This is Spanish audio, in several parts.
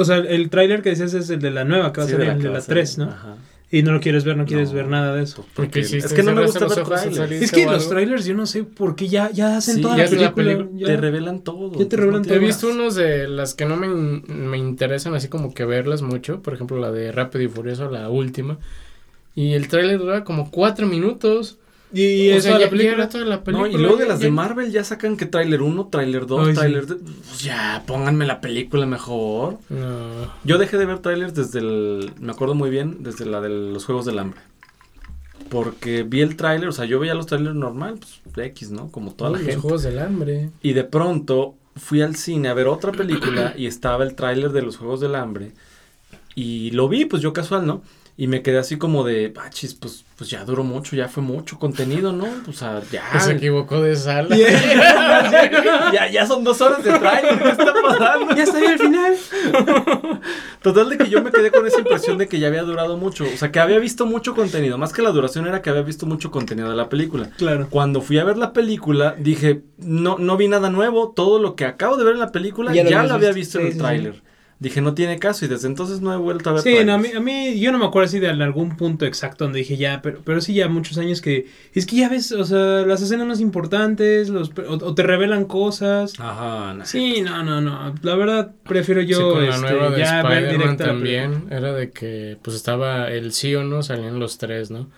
O sea, el tráiler que decías es el de la nueva, que va a salir, la el de la a salir, 3, ¿no? Ajá. Y no lo quieres ver, no quieres No, ver nada de eso. pues Porque es que no me cerraste gusta los trailers. Es que los trailers, yo no sé por qué ya, ya hacen Sí, toda ya la película. ya. Te revelan todo. Ya te revelan entonces He todo. visto unos de las que no me, me interesan así como que verlas mucho. Por ejemplo, la de Rápido y Furioso, la última. Y el tráiler dura como cuatro minutos. Y, y eso sea, ya, la película. ya era toda la No, y luego de ya- las de Marvel ya sacan que tráiler 1, tráiler 2, Ay, sí. tráiler... de- Pues ya, pónganme la película mejor. No. Yo dejé de ver trailers desde el... Me acuerdo muy bien, desde la de los Juegos del Hambre. Porque vi el tráiler, o sea, yo veía los trailers normal, pues X, ¿no? Como toda la gente. Los Juegos del Hambre. Y de pronto fui al cine a ver otra película y estaba el tráiler de los Juegos del Hambre. Y lo vi, pues yo casual, ¿no? Y me quedé así como de, pachis, pues, pues ya duró mucho, ya fue mucho contenido, ¿no? O sea, ya. Se equivocó de sala. ya, ya son dos horas de tráiler, ¿qué está pasando? Ya está bien al final. Total de que yo me quedé con esa impresión de que ya había durado mucho. O sea, que había visto mucho contenido. Más que la duración era que había visto mucho contenido de la película. Claro. Cuando fui a ver la película, dije, no, no vi nada nuevo. Todo lo que acabo de ver en la película Ya ya, lo había visto. en el sí, tráiler. Dije, no tiene caso. Y desde entonces no he vuelto a ver Sí, no, a mí, a mí, yo no me acuerdo así de algún punto exacto donde dije ya, pero, pero sí ya muchos años que, es que ya ves, o sea, las escenas más importantes, los, o, o te revelan cosas. Ajá, no. Sí, no, no, no, la verdad prefiero yo, Sí, con la este, nueva de ya ver directa también, era de que pues estaba el sí o no, salían los tres, ¿no?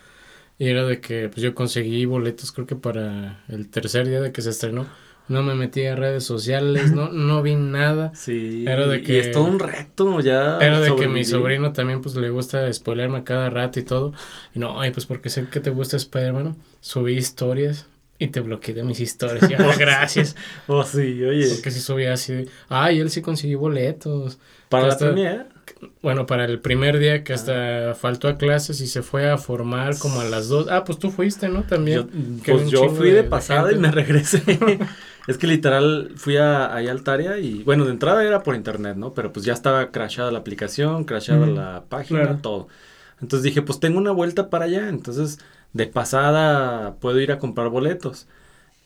Y era de que pues yo conseguí boletos creo que para el tercer día de que se estrenó. No me metí a redes sociales, no, no vi nada. Sí. Era de Y que- es todo un reto ya. Era de que mi sobrino también pues le gusta spoilerme a cada rato y todo. Y no, ay, pues porque sé que te gusta Spider-Man, subí historias y te bloqueé de mis historias. Y, "Ah, gracias. Oh, sí, oye. Porque si subía así, ay, él sí consiguió boletos. Para la premiere. Bueno, para el primer día Ah. que hasta faltó a clases y se fue a formar como a las dos. Ah, pues tú fuiste, ¿no? También. Yo, pues yo fui de- de de pasada y me regresé. es que literal fui a, ahí a Altaria y bueno, de entrada era por internet, ¿no? Pero pues ya estaba crashada la aplicación, crashada la página, claro. todo. Entonces dije, pues tengo una vuelta para allá, entonces de pasada puedo ir a comprar boletos.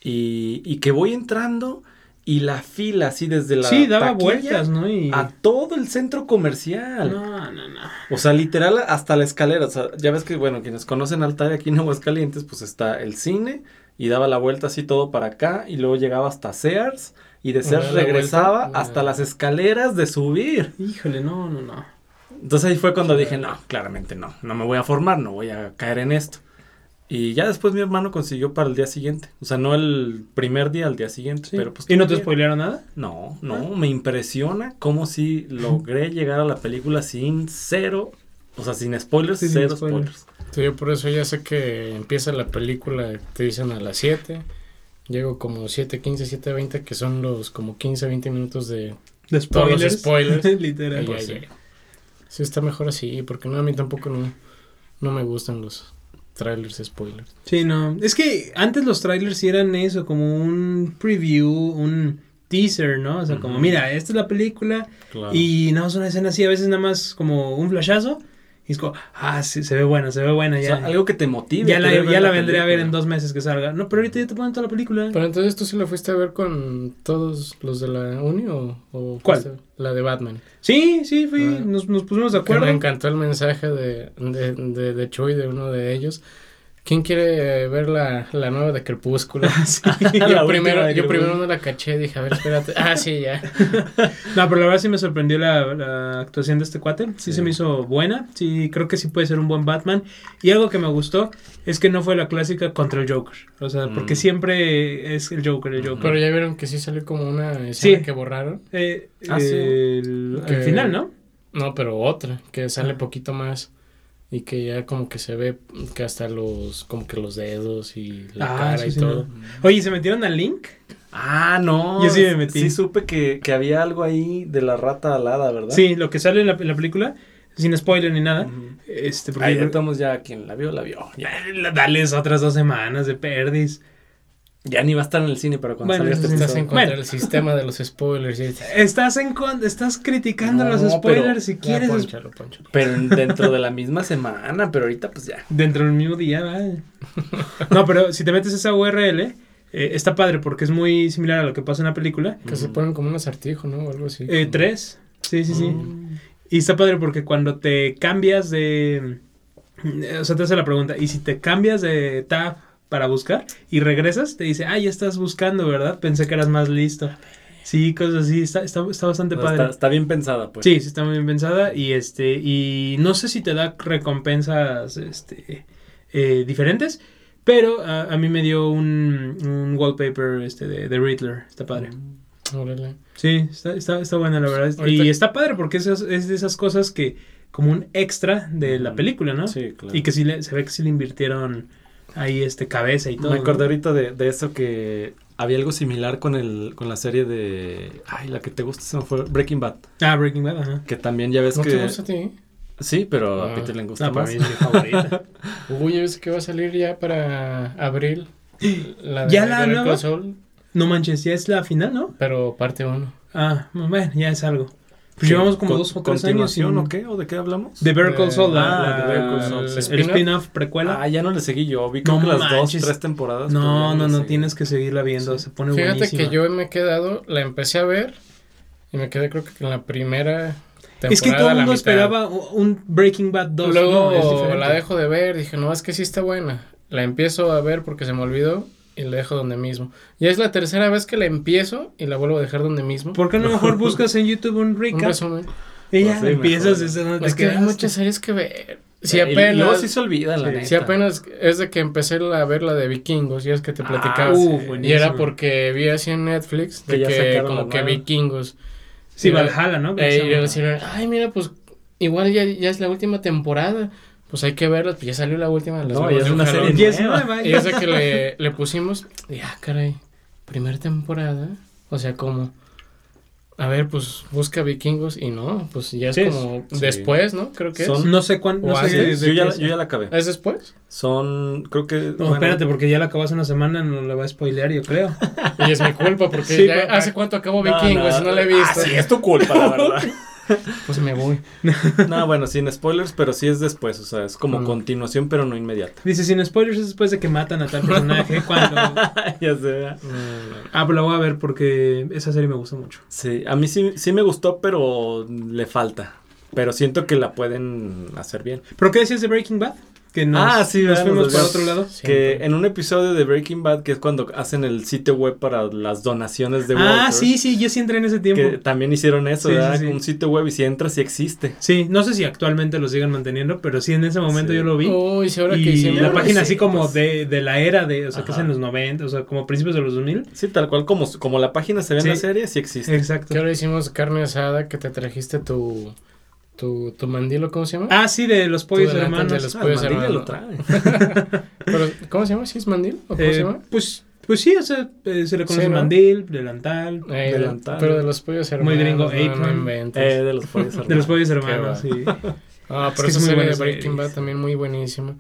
Y, y que voy entrando y la fila así desde la Sí, daba vueltas, ¿no? Y... a todo el centro comercial. No, no, no. O sea, literal hasta la escalera. O sea, ya ves que, bueno, quienes conocen Altaria aquí en Aguascalientes, pues está el cine y daba la vuelta así todo para acá y luego llegaba hasta Sears y de Sears regresaba vuelta. hasta No. las escaleras de subir. Híjole, no, no, no. Entonces ahí fue cuando dije, no, claramente no, no me voy a formar, no voy a caer en esto. Y ya después mi hermano consiguió para el día siguiente. O sea, no el primer día, al día siguiente. Sí. Pero pues ¿Y no te spoilearon nada? No, no, me impresiona cómo si logré llegar a la película sin cero, o sea, sin spoilers, Sí, sin cero spoilers. spoilers. Sí, yo por eso ya sé que empieza la película, te dicen a las 7. Llego como 7, 15, 7, 20, que son los como 15, 20 minutos de... De Todos los spoilers. spoilers. Literal. Pues sí. está mejor así, porque no, a mí tampoco no, no me gustan los trailers spoilers. Sí, no. Es que antes los trailers sí eran eso, como un preview, un teaser, ¿no? O sea, como, mira, esta es la película Claro. y no es una escena así, a veces nada más como un flashazo y es como, ah, sí, se ve buena, se ve buena, O ya. sea, algo que te motive. ya la, ya la vendré a ver en dos meses que salga. No, pero ahorita ya te ponen toda la película. Pero entonces tú sí la fuiste a ver con todos los de la uni o, o ¿Cuál? La de Batman. Sí, sí, fui, Ah. nos, nos pusimos de Que me acuerdo. encantó el mensaje de, de, de, de Chuy, de uno de ellos. ¿Quién quiere ver la, la nueva de Crepúsculo? Sí. La yo primero, de yo primero no la caché, dije, a ver, espérate. Ah, sí, ya. No, pero la verdad sí me sorprendió la, la actuación de este cuate. Sí, Sí. se me hizo buena. Sí, creo que sí puede ser un buen Batman. Y algo que me gustó es que no fue la clásica contra el Joker. O sea, porque Mm. siempre es el Joker, el Joker. Pero ya vieron que sí salió como una escena Sí. que borraron. Eh, Ah, sí. el, Que- al final, ¿no? No, pero otra, que sale Ah. poquito más. Y que ya como que se ve que hasta los, como que los dedos y la Ah, cara sí, y sí, todo. Oye, ¿se metieron al link? Ah, no. Yo sí me metí. Sí supe que, que había algo ahí de la rata alada, ¿verdad? Sí, lo que sale en la, en la película, sin spoiler ni nada. Este, porque Ahí estamos ya, quien la vio, la vio. Ya, Ya, Dales otras dos semanas de perdis. Ya ni va a estar en el cine para cuando Bueno, salga este Estás en contra Bueno. del sistema de los spoilers. Estás en con- estás criticando No, los pero- spoilers si Ya, quieres. pónchalo, pónchalo. Pero en- dentro de la misma semana, pero ahorita pues ya. Dentro del mismo día, vaya. No, pero si te metes esa URL, eh, está padre porque es muy similar a lo que pasa en la película. Que se ponen como un acertijo, ¿no? O algo así. Eh, tres. Sí, sí, sí. Mm. Y está padre porque cuando te cambias de... O sea, te hace la pregunta, ¿y si te cambias de tab para buscar y regresas? Te dice, ah, ya estás buscando, ¿verdad? Pensé que eras más listo. Sí, cosas así, está, está, está bastante No, padre. está, está bien pensada, pues. Sí, sí está muy bien pensada y este y no sé si te da recompensas este eh, diferentes, pero a, a mí me dio un, un wallpaper este de, de Riddler, está padre. Mm. Órale. Sí, está, está, está buena la verdad. Ahorita- Y está padre porque es, es de esas cosas que como un extra de la película, ¿no? Sí, claro. Y que sí le, se ve que sí le invirtieron ahí este cabeza y todo. Me ¿no? acordé ahorita de, de eso que había algo similar con el con la serie de ay la que te gusta se me fue Breaking Bad Ah, Breaking Bad, ajá. que también ya ves ¿No que te gusta a ti? sí pero a Ah. Peter le gusta No, para más mí es mi favorita. Uy, yo sé que va a salir ya para abril. La de ¿Ya la nueva? No manches, ya es la final, ¿no? pero parte 1. Ah, bueno, ya es algo. Pues llevamos como ¿Con- dos o tres años continuación sin... o qué o de qué hablamos De Better Call Saul, la- Ah, de el. ¿Spin-off? precuela. ah ya no le seguí yo vi creo No las dos tres temporadas no, no, no, tienes que seguirla viendo, Sí. se pone Fíjate buenísima. que yo me he quedado, la empecé a ver y me quedé creo que en la primera temporada. Es que todo el mundo esperaba un Breaking Bad 2. Luego no, la dejo de ver, dije, no, es que sí está buena. La empiezo a ver porque se me olvidó y la dejo donde mismo. Ya es la tercera vez que la empiezo y la vuelvo a dejar donde mismo. ¿Por qué no mejor buscas en YouTube un Un recap? resumen. y ya Pues sí, empiezas mejor. desde donde Es te que hay quedaste. muchas series que ver. Si y- y luego apenas, sí se olvida la Sí. neta si apenas es de que empecé a ver la de Vikingos, ya es que te Ah, platicaba. uh, y era porque vi así en Netflix Que de ya que, sacaron como que. Vikingos. Sí, Valhalla, ¿no? Que Eh, y decían, ay, mira, pues igual ya, ya es la última temporada. Pues hay que verlas, pues ya salió la última. Las No, ya es de un una serie nueva. Y esa que le, le pusimos, y ah, caray, primera temporada. O sea, como, a ver, pues busca vikingos y no, pues ya es Sí, como sí. después, ¿no? Creo que Son- es. No sé cuándo. No ¿O sé de yo ya, yo ya la acabé ¿Es después? son creo que No, bueno, espérate, porque ya la acabas una semana, no la va a spoilear, yo creo. Y es mi culpa, porque Sí, ya pero- hace cuánto acabó No, vikingos no, y no la he visto. Ah, sí, es tu culpa, la verdad. Pues me voy. no, bueno, sin spoilers, pero sí es después, o sea, es como Mm. continuación, pero no inmediata. Dice, sin spoilers, es después de que matan a tal personaje. cuando... ya sé. Ah, pues la voy a ver porque esa serie me gusta mucho. Sí, a mí sí, sí me gustó, pero le falta. Pero siento que la pueden hacer bien. ¿Pero qué decías de Breaking Bad? Que nos, Ah, sí, nos fuimos desviamos. otro lado. Que en un episodio de Breaking Bad, que es cuando hacen el sitio web para las donaciones de Walter, Ah, sí, sí, yo sí entré en ese tiempo. que también hicieron eso, Sí, sí, ¿verdad? sí. Un sitio web y si entras, sí existe. Sí, no sé si actualmente lo sigan manteniendo, pero sí en ese momento Sí. yo lo vi. Uy, sí, ahora que y hicimos. la página así sí, como pues. de, de la era de, o sea, que es en los 90, o sea, como principios de los 2000. Sí, tal cual como, como la página se ve en la serie, sí existe. Exacto. Que ahora hicimos carne asada, que te trajiste tu. Tu, tu mandilo, ¿cómo se llama? Ah, sí, de los pollos hermanos. de los Ah, pollos hermanos. lo trae. Pero, ¿Cómo se llama? ¿Sí es mandil? ¿O cómo Eh, se llama? pues, pues sí, o sea, eh, se le conoce Sí, ¿no? mandil, delantal, Eh, delantal. pero de los pollos Muy hermanos. gringo, no, no apron. inventes. Eh, de los pollos de los hermanos. pollos hermanos, sí. Ah, pero esa es muy serie buena de Breaking. Bad también muy buenísima.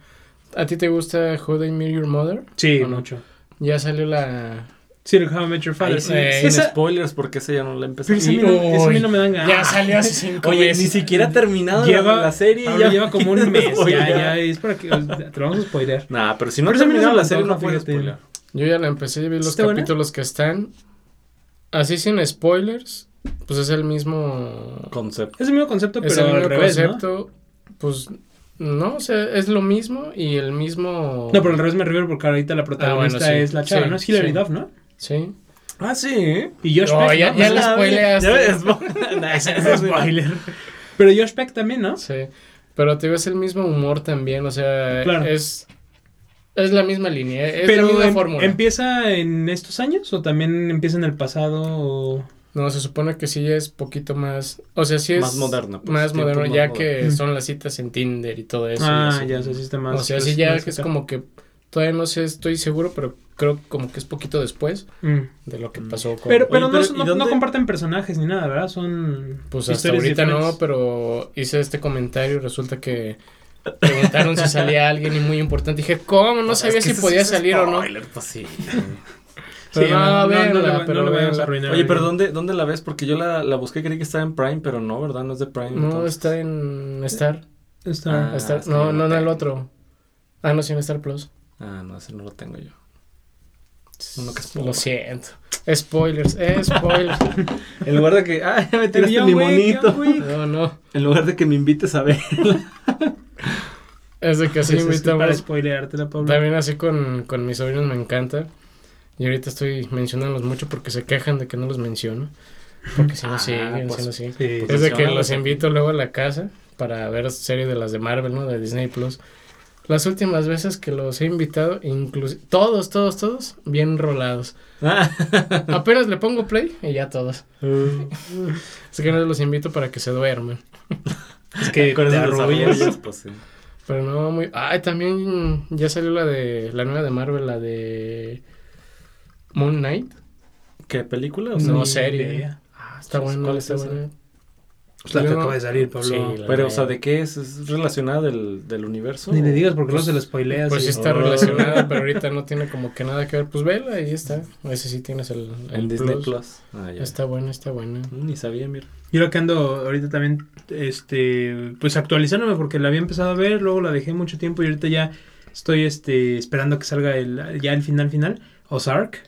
¿A ti te gusta How They Met Your Mother? Sí, ¿O no? mucho. Ya salió la... Sí, How I Met Your Father. Sí, Eh, sin esa, spoilers, porque ese ya no la empecé. pero esa a mí no, esa a mí Uy, no me dan ganas. Ya salió hace cinco Oye, meses. ni siquiera ha terminado Lleva- la, la serie. Ya lleva como un mes, ya, ya, es para que te lo vamos a spoilear. Nah, pero si no ha Pero esa a mí no terminado la serie, no puedes fíjate. spoilear. Yo ya la empecé vi los capítulos que están. Así sin spoilers, pues es el mismo... Concepto. Es el mismo concepto, es pero el al mismo revés, ¿no? concepto, pues... No, o sea, es lo mismo y el mismo... No, pero al revés me refiero porque ahorita la protagonista Ah, bueno, sí. es la chava, Sí, ¿no? Es Hilary sí. Duff, ¿no? Sí. Ah, sí. Y Josh No, Peck, ya- ¿no? ya la sea, spoileaste. Ya es spoiler. Pero Josh Peck también, ¿no? Sí, pero te ves el mismo humor también, o sea, Claro. es es la misma línea, es Pero la misma em- fórmula. ¿empieza en estos años o también empieza en el pasado? O... No, se supone que sí es poquito más, o sea, sí es Más moderno, pues, más moderno más ya que Mm. son las citas en Tinder y todo eso. ah, ya, está más... o sea, sí ya que es como que todavía no sé, estoy seguro, pero creo como que es poquito después Mm. de lo que Mm. pasó con Pero, pero, Oye, pero no, ¿y no, no comparten personajes ni nada, ¿verdad? Son Pues hasta ahorita no, diferentes. pero hice este comentario y resulta que preguntaron si salía alguien y muy importante. Dije, ¿cómo? No Es sabía que si podía es salir o no. spoiler, Pues sí. Pero Sí, no, no, no, no va- pero no le vayamos a véanla. arruinar. Oye, pero ¿dónde, ¿dónde la ves? Porque yo la, la busqué, creí que estaba en Prime, pero no, ¿verdad? No es de Prime. No, entonces. está en Star. Ah, Star- es que no, no, no no el otro. Ah, no, sí, en Star Plus. Ah, no, ese no lo tengo yo. Uno que es Lo siento. Spoilers, eh, spoilers. En lugar de que, ah, ya me tiraste mi monito. No, no. En lugar de que me invites a ver. Es de que así Pues es que para invitamos. spoileártela, Pablo. También así con, con mis sobrinos me encanta. Y ahorita estoy mencionándolos mucho porque se quejan de que no los menciono. Porque si no Ah, siguen, pues, si no siguen. Sí. Es de que los invito luego a la casa para ver serie de las de Marvel, ¿no? De Disney Plus. Las últimas veces que los he invitado, incluso todos, todos, todos, bien rolados. Apenas le pongo play y ya todos. Así que no los invito para que se duerman. Es que Con te arrullas. pues sí. Pero no, muy... Ay, también ya salió la de... La nueva de Marvel, la de... Moon Knight. ¿Qué película? O No, sea, Ni serie. idea. ah, Está ¿cuál buena, es está esa? Pues la que acaba de salir, Pablo. Sí, la Pero, de- o sea, ¿de qué es? ¿Es relacionada del, del universo? Ni le digas porque Pues- no se lo spoileas. Pues sí está Oh. relacionada, pero ahorita no tiene como que nada que ver. Pues vela, ahí está. Ese sí tienes el, el En Disney plus. Plus. Ah, ya. Está buena, está buena. Mm, Ni sabía, mira. Yo lo que ando ahorita también, este, pues actualizándome porque la había empezado a ver, luego la dejé mucho tiempo y ahorita ya estoy, este, esperando que salga el, ya el final final, Ozark.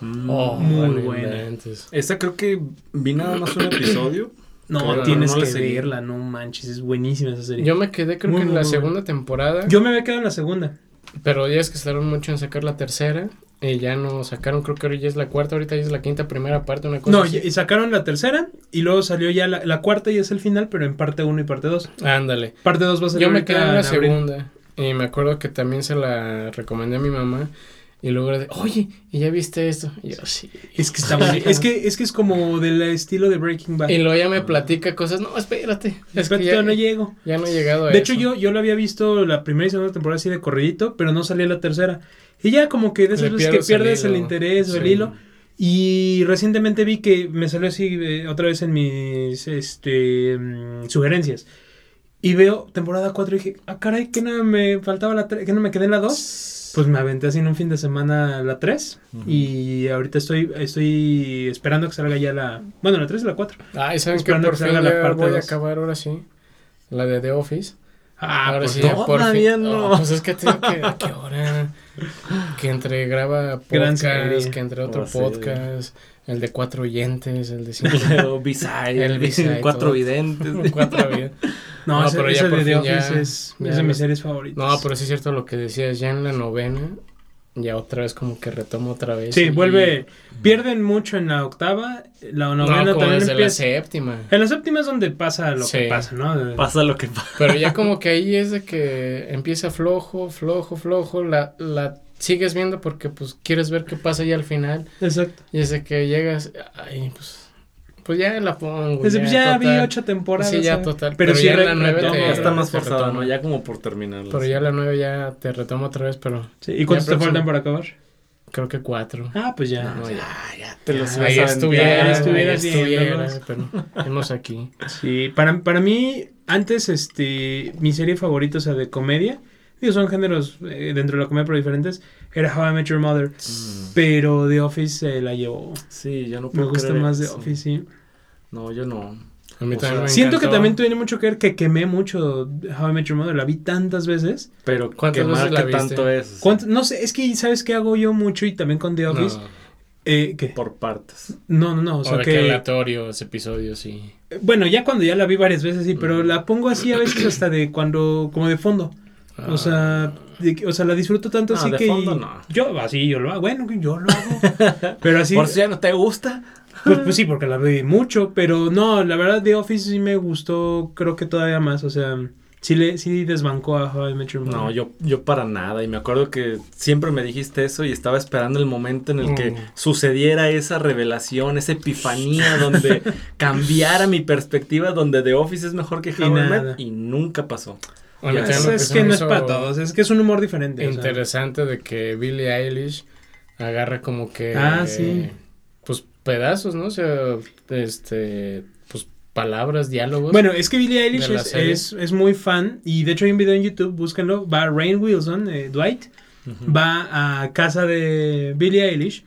Mm. Oh, Muy buena. Esta creo que vi nada más un episodio. No, tienes no que verla, no manches, es buenísima esa serie. Yo me quedé creo Muy, que en la segunda temporada, Yo me había quedado en la segunda. pero ya es que tardaron mucho en sacar la tercera y ya no sacaron, creo que ahora ya es la cuarta, ahorita ya es la quinta primera parte, una cosa No, así. y sacaron la tercera y luego salió ya la, la cuarta y es el final, pero en parte 1 y parte 2. Ándale. Parte 2 va a salir Yo me quedé en la segunda y me acuerdo que también se la recomendé a mi mamá y luego de, oye, ¿y ya viste esto? Y yo, sí. Es que está bueno. es que es que es como del estilo de Breaking Bad. Y luego ya me platica cosas, no, espérate, es que ya, no llego. ya no he llegado a De eso. hecho, yo, yo lo había visto la primera y segunda temporada así de corridito, pero no salía la tercera. Y ya como que de esas veces que pierdes el interés o el Sí. hilo. Y recientemente vi que me salió así eh, otra vez en mis este, mm, sugerencias. Y veo temporada 4 y dije, ah, caray, que no me faltaba la 3, que no me quedé en la 2. Pues me aventé así en un fin de semana la 3. Ujú. Y ahorita estoy, estoy esperando que salga ya la... Bueno, la 3 y la 4. Ay, ¿saben que Esperando por que fin salga la ya parte voy a dos. acabar ahora sí? La de The Office. Ah, ahora pues sí, todavía fin. no. Oh, pues es que tengo que, ¿a qué hora? Que entre graba Gran podcast, que entre otro Oh, podcast, el de cuatro oyentes, el de cinco. El B-side. El B-side, Cuatro todo. videntes. cuatro bien. No, No, ese, pero ya ese por de The Office ya- es, ya es de mis series favoritas. No, pero sí es cierto lo que decías, ya en la novena, ya otra vez como que retomo otra vez. Sí, y- vuelve. Pierden mucho en la octava. La No, novena como también desde la empieza. séptima. En la séptima es donde pasa lo Sí. que pasa, ¿no? Pasa lo que pasa. Pero ya como que ahí es de que empieza flojo, flojo, flojo, la, la sigues viendo porque pues quieres ver qué pasa ya al final. Exacto. Y es de que llegas, ay, pues, pues ya la pongo. Pues ya, vi total. ocho temporadas. Sí, ya ¿sabes? total. Pero, Pero sí, ya la nueve te- Ya está más forzado. ¿no? Ya como por terminarlo. Pero ya la nueve ya te retomo otra vez, pero Sí, ¿Y cuántos Ya te faltan para acabar? creo que cuatro. Ah, pues ya. No, ya. ya te los Ahí estuviera, estuviera ahí estuviera, pero hemos aquí. Sí, para, para mí, antes, este, mi serie favorita, o sea, de comedia, digo, son géneros eh, dentro de la comedia pero diferentes, era How I Met Your Mother, Mm. pero The Office se la llevó. Sí, yo no Me puedo gusta creer más The. Office, sí. No, yo no. A mí O también sea, me Siento que también tiene mucho que ver que quemé mucho How I Met Your Mother, la vi tantas veces. Pero ¿Cuántas qué veces la viste? tanto es. ¿Cuánto- No sé, es que, ¿sabes qué hago yo mucho y también con The Office? No, Eh, ¿Qué? Por partes. No, no, no, o o sea de que que... aleatorios, episodios y... Bueno, ya cuando ya la vi varias veces, sí, pero Mm. la pongo así a veces hasta de cuando, como de fondo. O sea, de o sea, la disfruto tanto No, así de que... fondo no. Yo, así, yo lo hago, bueno, yo lo hago. pero así, Por si ya no te gusta. pues, pues sí, porque la vi mucho, pero no, la verdad The Office sí me gustó, creo que todavía más, o sea, sí, le, sí desbancó a How I Met Your Mother. No, yo, yo para nada. Y me acuerdo que siempre me dijiste eso y estaba esperando el momento en el que Mm. sucediera esa revelación, esa epifanía donde cambiara mi perspectiva, donde The Office es mejor que How I Met y nunca pasó. Ya, Es, que no es para todos, es que es un humor diferente. o sea. Interesante de que Billie Eilish agarra como que... Ah, sí. Pues pedazos, ¿no? O sea, este... Pues palabras, diálogos. Bueno, es que Billie Eilish es, es, es muy fan y de hecho hay un video en YouTube, búsquenlo, va Rain Wilson, eh, Dwight, va a casa de Billie Eilish.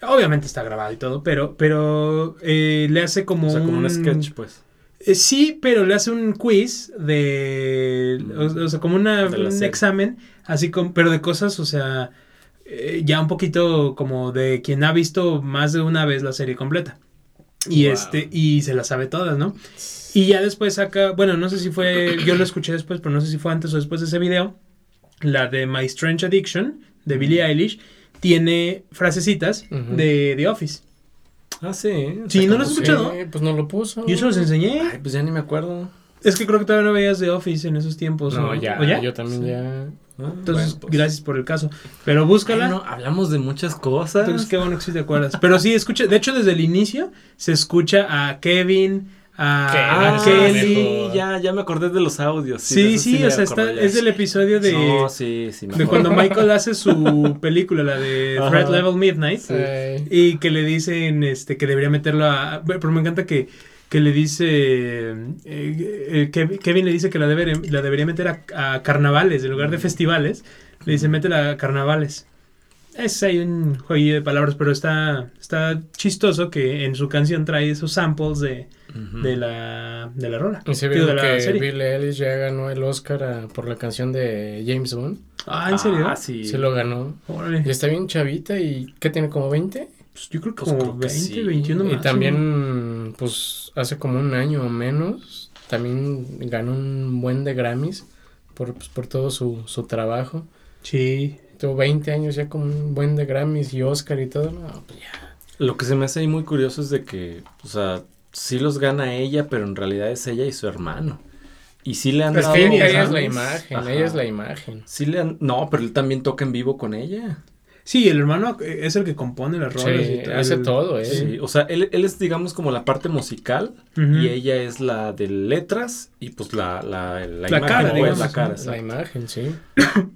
Obviamente está grabado y todo, pero, pero eh, le hace como, O sea, como un un sketch, pues. Eh, sí, pero le hace un quiz de. O, o sea, como una, un examen, así como. Pero de cosas, o sea. eh, ya un poquito como de quien ha visto más de una vez la serie completa. Y Wow. este, y se la sabe todas, ¿no? Y ya después saca, bueno, no sé si fue, yo lo escuché después, pero no sé si fue antes o después de ese video, la de My Strange Addiction, de Billie Eilish, tiene frasecitas de The Office. Ah, sí. Sí, ¿no lo has Sí, escuchado? pues no lo puso. Yo se los enseñé. Ay, pues ya ni me acuerdo. Es que creo que todavía no veías The Office en esos tiempos. No, ¿o- ya, ya? yo también ya. Entonces, bueno, pues. gracias por el caso. Pero búscala. Ay, no, hablamos de muchas cosas. Entonces, qué bueno que sí te acuerdas. Pero sí, escucha. De hecho, desde el inicio se escucha a Kevin, Ah, a Ah, sí, ya, ya me acordé de los audios. Sí, Sí, o sea, está, es del episodio de, No, sí, sí. me de acuerdo. cuando Michael hace su película, la de Ajá. Threat Level Midnight. Y que le dicen este que debería meterlo a. Pero me encanta que, que le dice. eh, eh, que Kevin le dice que la, debe, la debería meter a, a carnavales en lugar de festivales. Le dice, métela a carnavales. Es hay un jueguillo de palabras, pero está, está chistoso que en su canción trae esos samples de, De, la, de la rola. y se vio que serie. Bill Ellis ya ganó el Oscar a- por la canción de James Bond. Ah, ¿en serio? Ah, sí. Se lo ganó. Órale. Y está bien chavita y ¿qué tiene como 20? Pues yo creo que Pues como creo que 20, sí. 21 y máximo. también, pues hace como un año o menos, también ganó un buen de Grammys por, pues, por todo su, su trabajo. Sí. Tuvo 20 años ya con un buen de Grammys y Oscar y todo. No, pues ya. Lo que se me hace ahí muy curioso es de que, o sea, sí los gana ella, pero en realidad es ella y su hermano. Y sí le han Pues dado... que ella es la imagen, Ajá. ella es la imagen. Sí le han... No, pero él también toca en vivo con ella. Sí, el hermano es el que compone las rolas. Sí, y hace El- todo, ¿eh? Sí, o sea, él, él es, digamos, como la parte musical y ella es la de letras y pues la, la, la, La imagen, cara, digamos, la cara, La exacto. imagen, sí.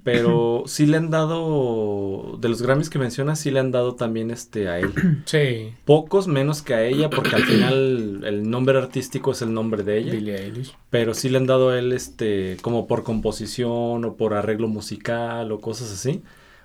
Pero sí le han dado, de los Grammys que mencionas, sí le han dado también este a él. Sí, Pocos menos que a ella, porque al final el nombre artístico es el nombre de ella. Billie Eilish. Pero sí le han dado a él este, como por composición o por arreglo musical o cosas así.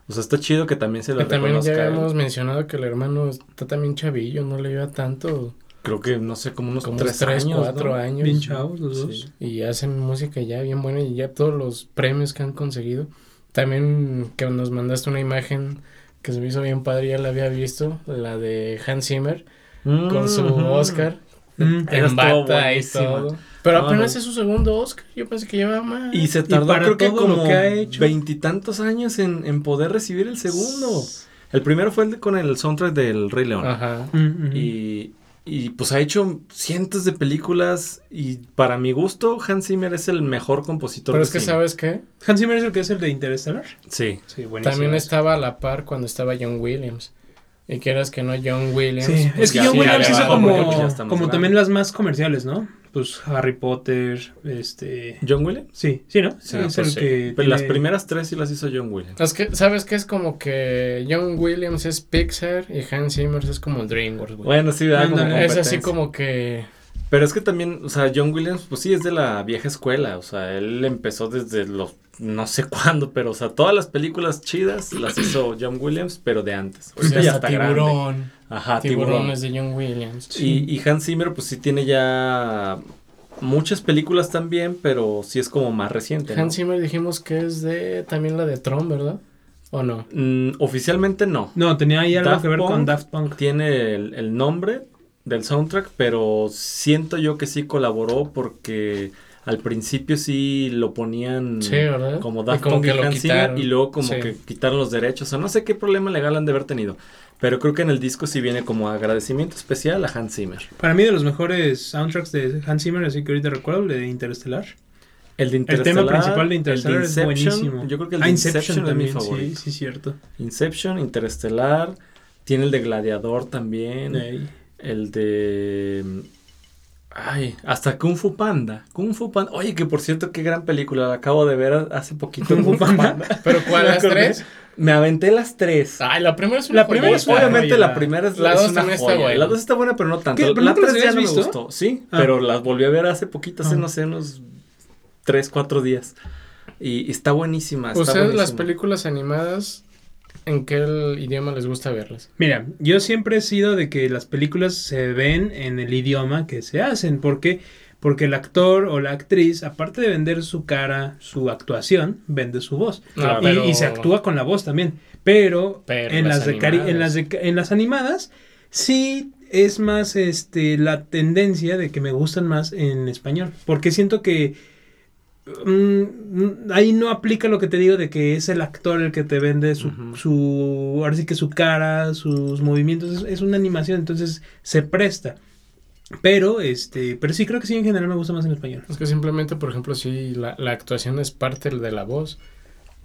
O sea, está chido que también se lo Que también ya reconozca habíamos mencionado que el hermano está también chavillo, no le lleva tanto. Creo que, no sé, como unos Como tres, tres, años, cuatro ¿no? años. Bien chavos los dos. Sí. Y hacen música ya bien buena y ya todos los premios que han conseguido. También que nos mandaste una imagen que se me hizo bien padre, ya la había visto, la de Hans Zimmer con su Mm, Oscar Mm. En bata y todo. Pero No, apenas no. es su segundo Oscar, yo pensé que llevaba más. Y se tardó creo que como que ha hecho. veintitantos años en, en poder recibir el segundo. El primero fue el de- con el soundtrack del Rey León. Ajá. Mm. Y, y pues ha hecho cientos de películas y para mi gusto Hans Zimmer es el mejor compositor Pero de es que, cine. ¿sabes qué? Hans Zimmer es el que es el de Interstellar. Sí. Sí, buenísimo. También estaba a la par cuando estaba John Williams. Y quieras que no, John Williams. Sí, pues es que John sí Williams hizo como, más como también las más comerciales, ¿no? Pues Harry Potter, este... ¿John Williams? Sí, sí, ¿no? Sí, es pues el sí. que... Pero las primeras tres sí las hizo John Williams. Es que, ¿sabes qué? Es como que John Williams es Pixar y Hans Zimmer es como DreamWorks, güey. Bueno, sí, da como es así como que... Pero es que también, o sea, John Williams, pues sí, es de la vieja escuela. O sea, él empezó desde los. No sé cuándo, pero, o sea, todas las películas chidas las hizo John Williams, pero de antes. Pues Ahorita ya hasta está grande. tiburón. Ajá, Tiburón tiburón. es de John Williams. Y, y Hans Zimmer, pues sí tiene ya muchas películas también, pero sí es como más reciente. ¿no? Hans Zimmer dijimos que es de también la de Tron, ¿verdad? ¿O no? Mm, oficialmente no. No, tenía ahí algo Daft que ver con. Daft Punk. Tiene el, el nombre del soundtrack, pero siento yo que sí colaboró porque al principio sí lo ponían Sí, como Daft Punk y Hans Zimmer y luego como Sí. que quitaron los derechos. O sea, no sé qué problema legal han de haber tenido. Pero creo que en el disco sí viene como agradecimiento especial a Hans Zimmer. Para mí de los mejores soundtracks de Hans Zimmer, así que ahorita recuerdo, el de Interstellar. El de El tema principal de el Interstellar es Inception, buenísimo. Yo creo que el Ah, de Inception, Inception, es también, mi sí, favorito. sí, cierto. Inception, Interestelar. Tiene el de Gladiador también. El de. Ay, hasta Kung Fu Panda. Kung Fu Panda. Oye, que por cierto, qué gran película. La acabo de ver hace poquito. ¿Kung Fu Panda? ¿Pero cuál, Me las tres? Me aventé las tres. Ay, la primera es una La primera es una Obviamente joya. la primera es La es dos una también está joya. buena. La dos está buena, pero no tanto. ¿Qué? ¿Pero La tres ya no me gustó. Sí, Ah. pero las volví a ver hace poquito, hace Ah. no sé, unos tres, cuatro días. Y, y está buenísima. Está Ustedes las buenísima. películas animadas, ¿en qué el idioma les gusta verlas? Mira, yo siempre he sido de que las películas se ven en el idioma que se hacen. ¿Por qué? Porque el actor o la actriz, aparte de vender su cara, su actuación, vende su voz. No, Y- pero- y, se actúa con la voz también. Pero, Pero en, las las de cari- en, las de en las animadas sí es más este la tendencia de que me gustan más en español. Porque siento que mm, ahí no aplica lo que te digo de que es el actor el que te vende su, su ahora sí que su cara, sus movimientos, es, es una animación, entonces se presta. Pero, este, pero sí creo que sí en general me gusta más en español. Es que simplemente, por ejemplo, sí, la, la actuación es parte de la voz.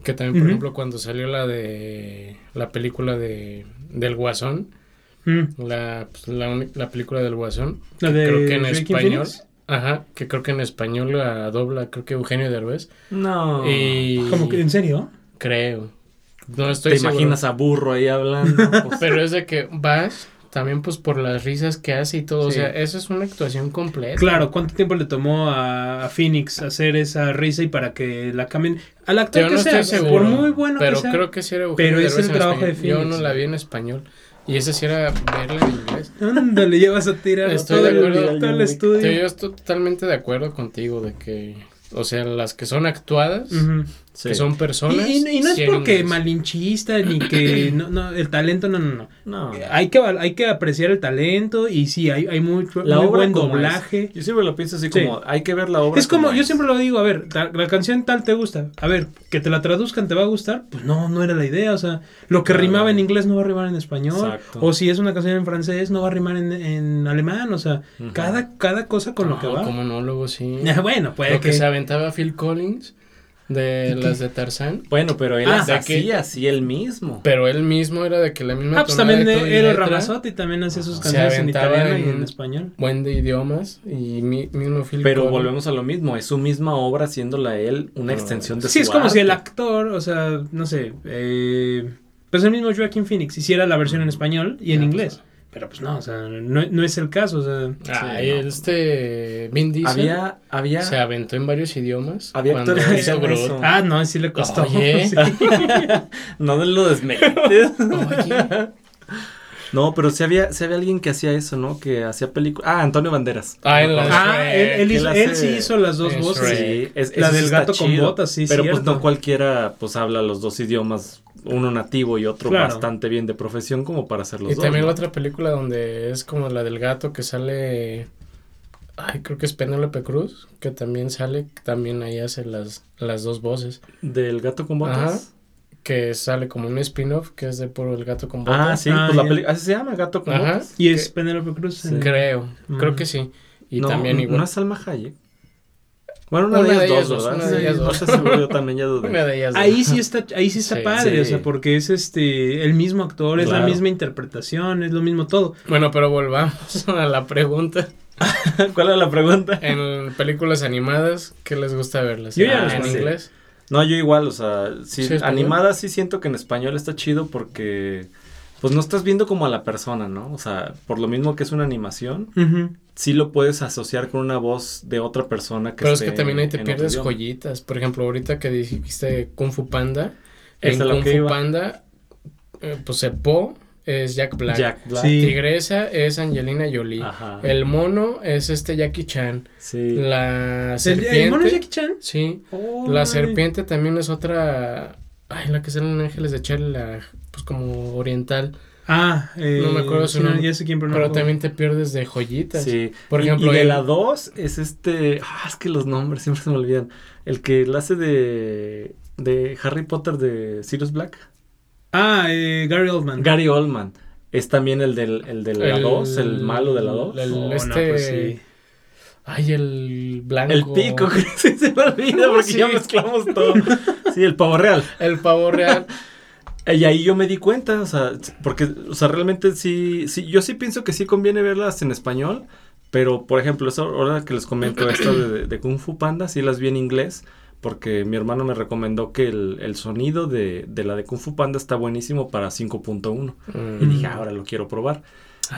Que también, por ejemplo, cuando salió la de la película de del Guasón, Mm. la, pues, la, la película del Guasón, La de creo que en español, Phoenix. Ajá, que creo que en español la dobla, creo que Eugenio Derbez, No. y Como que, ¿en serio? creo, no estoy Te seguro, imaginas a burro ahí hablando. pues, pero es de que vas también pues por las risas que hace y todo, Sí. o sea, eso es una actuación completa. Claro, ¿cuánto tiempo le tomó a, a Phoenix hacer esa risa y para que la cambien? Al actor Yo que no sea, estoy seguro. por muy bueno pero que sea. creo que sí era Eugenio Pero es Derbez el en trabajo de español. Yo Phoenix. no la vi en español. Y esa sí era verla en inglés. Ándale, llevas a tirar Estoy todo, de el, acuerdo. todo el estudio. Yo estoy totalmente de acuerdo contigo de que, o sea, las que son actuadas, Ujú. Sí. que son personas. Y, y- y no es porque malinchista ni que no, no, el talento no, no, no. No. Hay que hay que apreciar el talento y sí hay, hay mucho La muy obra buen doblaje. es. Yo siempre lo pienso así Sí. como, hay que ver la obra. Es como, yo siempre lo digo, a ver, la, la canción tal te gusta, a ver, que te la traduzcan te va a gustar, pues no, no era la idea, o sea, lo que Claro. rimaba en inglés no va a rimar en español, Exacto. o si es una canción en francés no va a rimar en, en alemán, o sea, cada, cada cosa con lo que va. Como luego sí. bueno, puede Lo que que... se aventaba Phil Collins de las de Tarzán. Bueno, pero él Ah, hacía así él mismo. Pero él mismo era de que la misma Ah, pues también de todo y era letra, Ramazotti, también hacía sus canciones en italiano y en- en español. Buen de idiomas y mi- mismo Phil Pero Collins. volvemos a lo mismo, es su misma obra haciéndola él una No, extensión de Sí, su es como si el arte. actor, o sea, no sé, eh, pues el mismo Joaquin Phoenix hiciera la versión en español y en Ah, inglés. Pero pues no, o sea, no, no es el caso, o sea... Ah, Sí, y no. este Vin Diesel Había, había, se aventó en varios idiomas. Había cuando actores que hizo Groot. eso. Ah, no, sí le costó. Oye. Sí. no lo desmerites. Oye. No, pero sí había, sí había alguien que hacía eso, ¿no? Que hacía películas. Ah, Antonio Banderas. Ah, la- Ah, él, él hizo- Él él sí hizo las dos voces. Sí, es- La del gato con chido. botas, sí, Pero pues no cualquiera pues habla los dos idiomas, uno nativo y otro Claro. bastante bien de profesión como para hacer los Y dos. también ¿no? la otra película donde es como la del gato que sale. Ay, creo que es Penélope Cruz, que también sale, también ahí hace las, las dos voces. Del gato con Ajá. botas. Que sale como un spin-off, que es de por el gato con Ah, botas. sí, Ah, pues la ya. película. Así se llama, gato con Ajá. botas. Y es Penélope Cruz. Sí. en- Creo, creo Mm. que sí. Y no, también igual. No es Salma Hayek. Bueno, una, Una de de ellas dos, dos, ¿verdad? una de ellas dos. yo también ya dudé. Una de ellas. Ahí sí está, ahí sí está Sí, padre, o sea, porque es este el mismo actor, es la misma interpretación, es lo mismo todo. Bueno, pero volvamos a la pregunta. ¿Cuál era la pregunta? En películas animadas, ¿qué les gusta verlas? Yo ya ¿En respondí. inglés? No, yo igual, o sea, sí, ¿Sí, español? animada sí siento que en español está chido porque pues no estás viendo como a la persona, ¿no? O sea, por lo mismo que es una animación, sí lo puedes asociar con una voz de otra persona que Pero es que también ahí te pierdes joyitas. Por ejemplo, ahorita que dijiste Kung Fu Panda, Es en lo Kung que Fu iba. Panda, eh, pues el Po es Jack Black. Jack Black. Sí. Tigresa es Angelina Jolie. Ajá. El mono es este Jackie Chan. Sí. La ¿El, serpiente. el mono es Jackie Chan? Sí. Oh, La ay. serpiente también es otra. Ay, la que sale en Ángeles de Charlie, la, pues como oriental. Ah, eh, No me acuerdo su nombre, ya sé quién, pero también te pierdes de joyitas. Sí. Por Y- ejemplo, y, de el- la 2 es este. Ah, es que los nombres siempre se me olvidan. El que la hace de. de Harry Potter de Sirius Black. Ah, eh, Gary Oldman. Gary Oldman. Es también el del, el de la 2, el, malo de la 2. el- Oh, no, este- pues sí. Ay, el blanco. El pico, que sí se me olvida porque Sí. ya mezclamos todo. Sí, el pavo real. El pavo real. Y ahí yo me di cuenta, o sea, porque, o sea, realmente sí, sí, yo sí pienso que sí conviene verlas en español, pero, por ejemplo, esa hora que les comento esta de, de Kung Fu Panda, sí las vi en inglés, porque mi hermano me recomendó que el, el sonido de, de la de Kung Fu Panda está buenísimo para 5.1. Y Mm. dije, ahora lo quiero probar.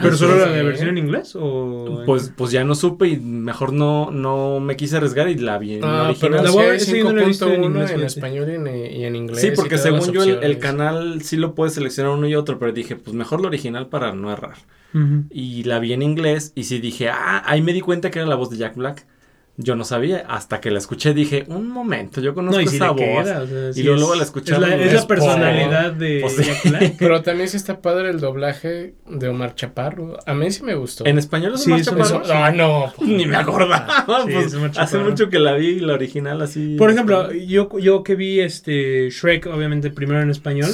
¿Pero Ah, solo sí, la de versión en inglés o...? Pues, pues ya no supe y mejor no, no me quise arriesgar y la vi en Ah, original. pero La voy a- no he visto en 5.1 inglés, en español y en, y en inglés. Sí, porque según yo el, canal sí lo puedes seleccionar uno y otro, pero dije, pues mejor lo original para no errar. Y la vi en inglés y sí dije, ah, ahí me di cuenta que era la voz de Jack Black. Yo no sabía, hasta que la escuché dije, un momento, yo conozco No, y si esa voz. queda, o sea, y sí luego, es- luego la Es escuchaba. la, y es la personalidad de Pues sí. Jack Black. Pero también sí está padre el doblaje de Omar Chaparro. A mí sí me gustó. En español es Sí, más eso- chaparro. Eso- ah, no. Ni me acordaba. Sí, pues, es Omar hace mucho que la vi, la original así. Por ejemplo, yo, yo que vi este Shrek, obviamente primero en español,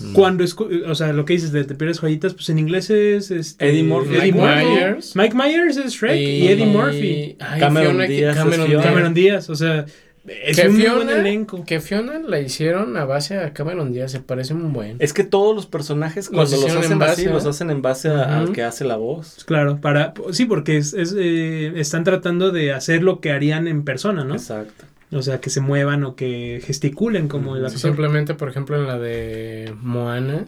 Mm. cuando escu- o sea, lo que dices de Te pierdes joyitas, pues en inglés es este, Eddie Murphy. Eddie Mike Murphy. Myers. Mike Myers es Shrek y, Eddie Murphy. Ay, Cameron Fiona- Díaz es Cameron. Díaz. Cameron Díaz, o sea, es que un muy Fiona, buen elenco. Que Fiona la hicieron a base a Cameron Díaz, se parece un buen. Es que todos los personajes, cuando los, hacen en base, así, ¿eh? los hacen en base a- al Ujú. que hace la voz. Claro, para sí, porque es, es, eh, están tratando de hacer lo que harían en persona, ¿no? Exacto. O sea, que se muevan o que gesticulen como el Sí, actor. simplemente, por ejemplo, en la de Moana.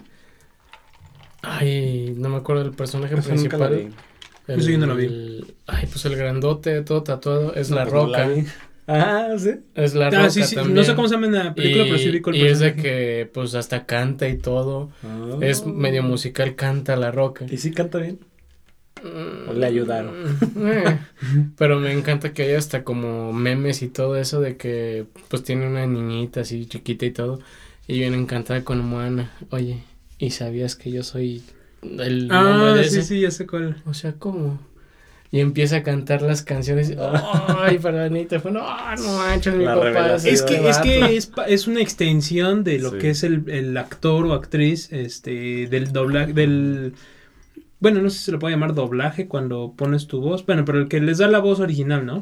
Ay, no me acuerdo del personaje la principal. vi. El, Eso yo no la vi. el- ay, pues el grandote, todo tatuado, es No, la pues roca. Ah, sí. es la Ah, roca sí, sí, también. no sé cómo se llama en la película, y, pero sí vi con el y es de personaje. que, pues, hasta canta y todo. Ah. Es medio musical, canta la roca. ¿Y sí canta bien? Mm, ¿O le ayudaron? eh, Pero me encanta que haya hasta como memes y todo eso de que pues tiene una niñita así chiquita y todo y viene encantada con Moana. Oye, ¿y sabías que yo soy el nombre Ah, de sí, ese? sí, ya sé cuál. O sea, ¿cómo? Y empieza a cantar las canciones. Ay, para Anita fue, no, no manches, mi La papá. Es que, es, que es, pa- es una extensión de lo Sí. que es el, el actor o actriz, este, del doblaje, del, bueno, no sé si se lo puede llamar doblaje cuando pones tu voz, bueno, pero el que les da la voz original, ¿no?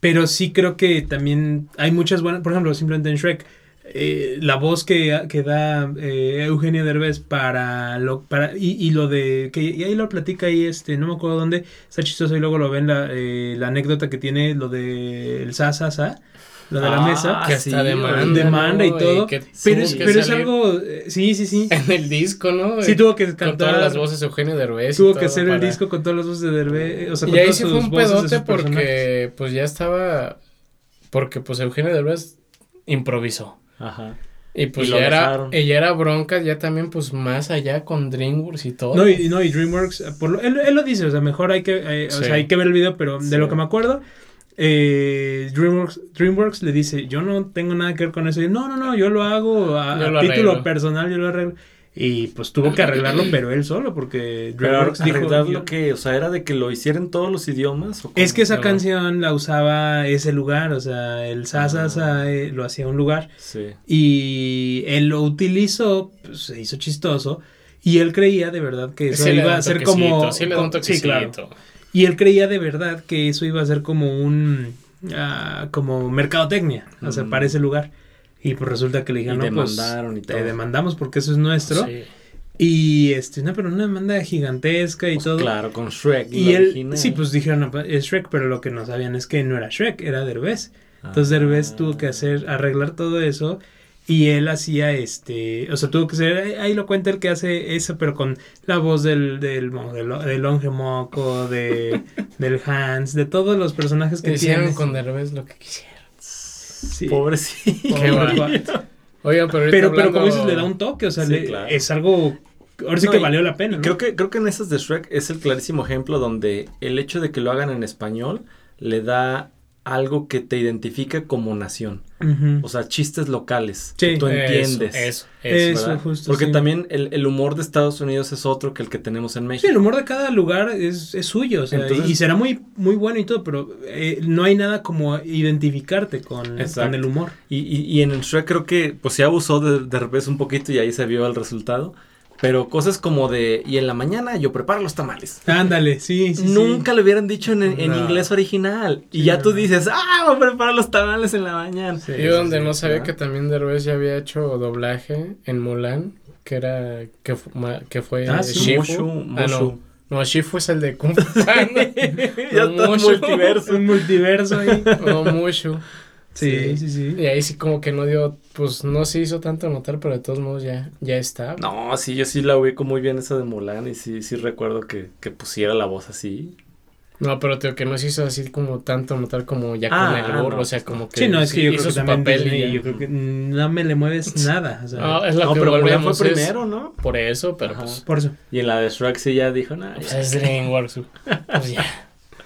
Pero sí creo que también hay muchas buenas, por ejemplo, simplemente en Shrek, eh, la voz que, que da eh, Eugenio Derbez para lo para y, y lo de que y ahí lo platica ahí este no me acuerdo dónde está chistoso y luego lo ven la, eh, la anécdota que tiene lo de el sa sa sa lo de la Ah, mesa que hasta demanda, demanda y todo pero es, pero algo eh, sí sí sí En el disco, ¿no? sí tuvo que Con cantar todas las voces de Eugenio Derbez. y tuvo que hacer el disco con todas las voces de Derbez o sea Y con ahí sí fue un pedote personajes. porque pues ya estaba porque pues Eugenio Derbez improvisó. Ajá. Y pues Y ya era, dejaron. ella era bronca ya también pues más allá con DreamWorks y todo. No, y, no, y DreamWorks, por lo- él, él lo dice, o sea, mejor hay que, eh, o Sí. sea, hay que ver el video, pero Sí. de lo que me acuerdo, eh, DreamWorks, DreamWorks le dice, yo no tengo nada que ver con eso. Y, no, no, no, yo lo hago a, Yo a lo título arreglo. personal, yo lo arreglo. Y pues tuvo que arreglarlo, pero él solo, porque Pero DreamWorks dijo... lo que, o sea, era de que lo hicieran todos los idiomas. Es que esa canción la usaba ese lugar, o sea, el sa, sa, sa, eh, lo hacía un lugar. Sí. Y él lo utilizó, pues, se hizo chistoso. Y él creía de verdad que eso Sí iba a ser como. sí le da un sí, claro. Y él creía de verdad que eso iba a ser como un. ah, como mercadotecnia, o sea, Mm. para ese lugar. Y pues resulta que le Y dijeron, no, pues. y Te demandamos porque eso es nuestro. Sí. Y este, no, pero una demanda gigantesca y Pues, todo. Claro, con Shrek. Y él, original. sí, pues dijeron, pues, es Shrek, pero lo que no sabían es que no era Shrek, era Derbez. Entonces Ah. Derbez tuvo que hacer, arreglar todo eso. Y él hacía este, o sea, tuvo que ser, ahí- ahí lo cuenta el que hace eso, pero con la voz del, del, del, del Longe Moco, de, del Hans, de todos los personajes que Hicieron tiene. con Derbez lo que quisieron. Sí. Pobrecito. Qué Pobre va. cuate. Oigan, pero ahorita Pero, pero como dices, le da un toque, o sea, Sí, le- claro. es algo, ahora sí No, que valió la pena. Creo que, creo que en esas de Shrek es el clarísimo ejemplo donde el hecho de que lo hagan en español le da algo que te identifica como nación. O sea, chistes locales. Sí. que tú Eso, entiendes. Eso, eso. Eso, justo, Porque sí. también el, el humor de Estados Unidos es otro que el que tenemos en Sí, México. el humor de cada lugar es, es suyo, o sea, Entonces- y será muy, muy bueno y todo, pero eh, no hay nada como identificarte con, con el humor. Y, y, y en el Shrek creo que pues se abusó de, de revés un poquito y ahí se vio el resultado. Pero cosas como de, y en la mañana yo preparo los tamales. Ándale, sí, sí. sí. Nunca lo hubieran dicho en, en No. inglés original. Y ya tú no. dices, ah, voy a preparar los tamales en la mañana. Sí, Yo donde sí, no sabía ¿verdad? que también Derbez ya había hecho doblaje en Mulan, que era que, que fue Ah, sí. Shifu. Mushu, Ah, no. Mushu. No, Shifu es el de Kung Fu ya No, está Mushu. multiverso. Un multiverso ahí. no, Mushu. Sí, sí, sí. Y ahí sí como que no dio, pues no se hizo tanto notar, pero de todos modos ya, ya está. No, sí, yo sí la ubico muy bien esa de Mulan y sí, sí recuerdo que, que pusiera la voz así. No, pero tío, que no se hizo así como tanto notar como ya Ah, con el burro, no. o sea, como que Sí, no, es que yo creo que su también papel y Disney, yo creo que no me le mueves nada. O sea, No, es lo no, que pero Mulan volvemos, fue primero, ¿no? Por eso, pero Ajá. pues, por eso. Y en la de Shrek sí ya dijo, nada. pues es DreamWorks. Pues ya.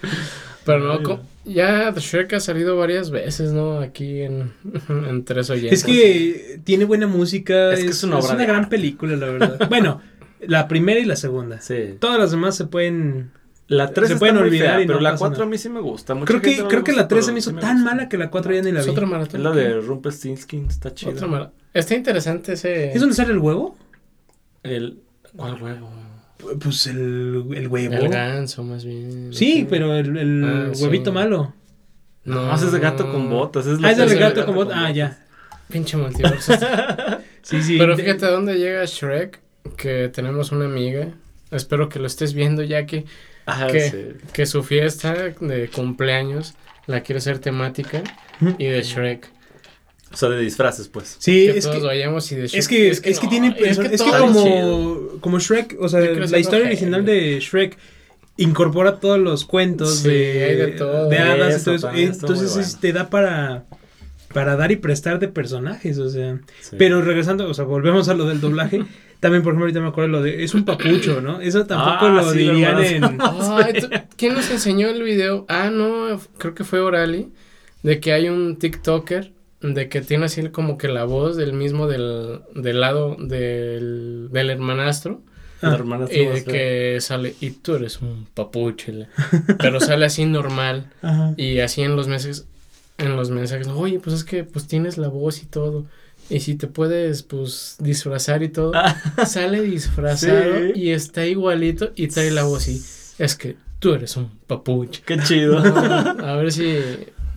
Pero no, ya Shrek ha salido varias veces, ¿no? Aquí en, en Tres Oyentes. Es que tiene buena música. Es que es una obra de gran película, la verdad. bueno, la primera y la segunda. Sí. Todas las demás se pueden. La 3 Se pueden olvidar fea, y no pero la pasa 4 nada. a mí sí me gusta. Mucha Creo que, creo que la gusta, 3 se pero me hizo sí tan gusta. mala que la 4 ya ni la Es vi. otra Es maratón. la de Rumpelstiltskin, está chida. Otra mara- Está interesante ese. ¿Es donde sale el huevo? El... ¿Cuál huevo? Pues el, el huevo. El ganso, más bien. Sí, pero el, el Ah, sí. huevito malo. No, ese es de gato con botas. Es Ah, es el gato con botas. Ah, ya. Pinche multiverso. Sí, sí. Pero fíjate a dónde llega Shrek, que tenemos una amiga. Espero que lo estés viendo, ya que, Ah, ¿Qué? sí. que su fiesta de cumpleaños la quiere hacer temática y de Shrek. O sea, de disfraces, pues. Sí, que es todos que, vayamos y de Shrek. es que, es que, no, tiene. es que Es que, todo- como, como Shrek, o sea, la historia original de Shrek incorpora todos los cuentos Sí, de, de todo. de hadas y Eso todo Entonces bueno. es- te da para, para dar y prestar de personajes, o sea. Sí. Pero regresando, o sea, volvemos a lo del doblaje. También, por ejemplo, ahorita me acuerdo lo de. Es un papucho, ¿no? Eso tampoco Ah, lo sí, dirían hermano. en. Ay, ¿tú- ¿Quién nos enseñó el video? Ah, no, creo que fue Orali. De que hay un TikToker de que tiene así como que la voz del mismo del, del lado del, del hermanastro. Hermana Y de que sale, y tú eres un papuche. Pero sale así normal. Ajá. Y así en los meses, en los mensajes, oye, pues es que pues tienes la voz y todo. Y si te puedes, pues, disfrazar y todo. Sale disfrazado Sí. y está igualito y trae la voz y es que tú eres un papuche. Qué chido. a ver si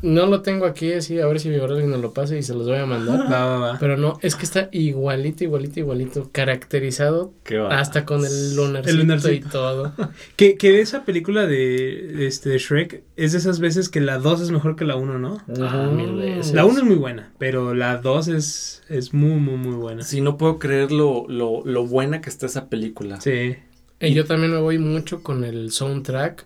no lo tengo aquí así, a ver si Viborelli nos lo pasa y se los voy a mandar. Va, va, va. Pero no, es que está igualito, igualito, igualito, caracterizado hasta con el lunarcito, El lunarcito. y todo. Que, que esa película de, este, de Shrek es de esas veces que la 2 es mejor que la 1, ¿no? Ah, mil veces. La 1 es muy buena, pero la 2 es, es muy, muy, muy buena. Sí, no puedo creer lo, lo, lo buena que está esa película. Sí. Y yo también me voy mucho con el soundtrack.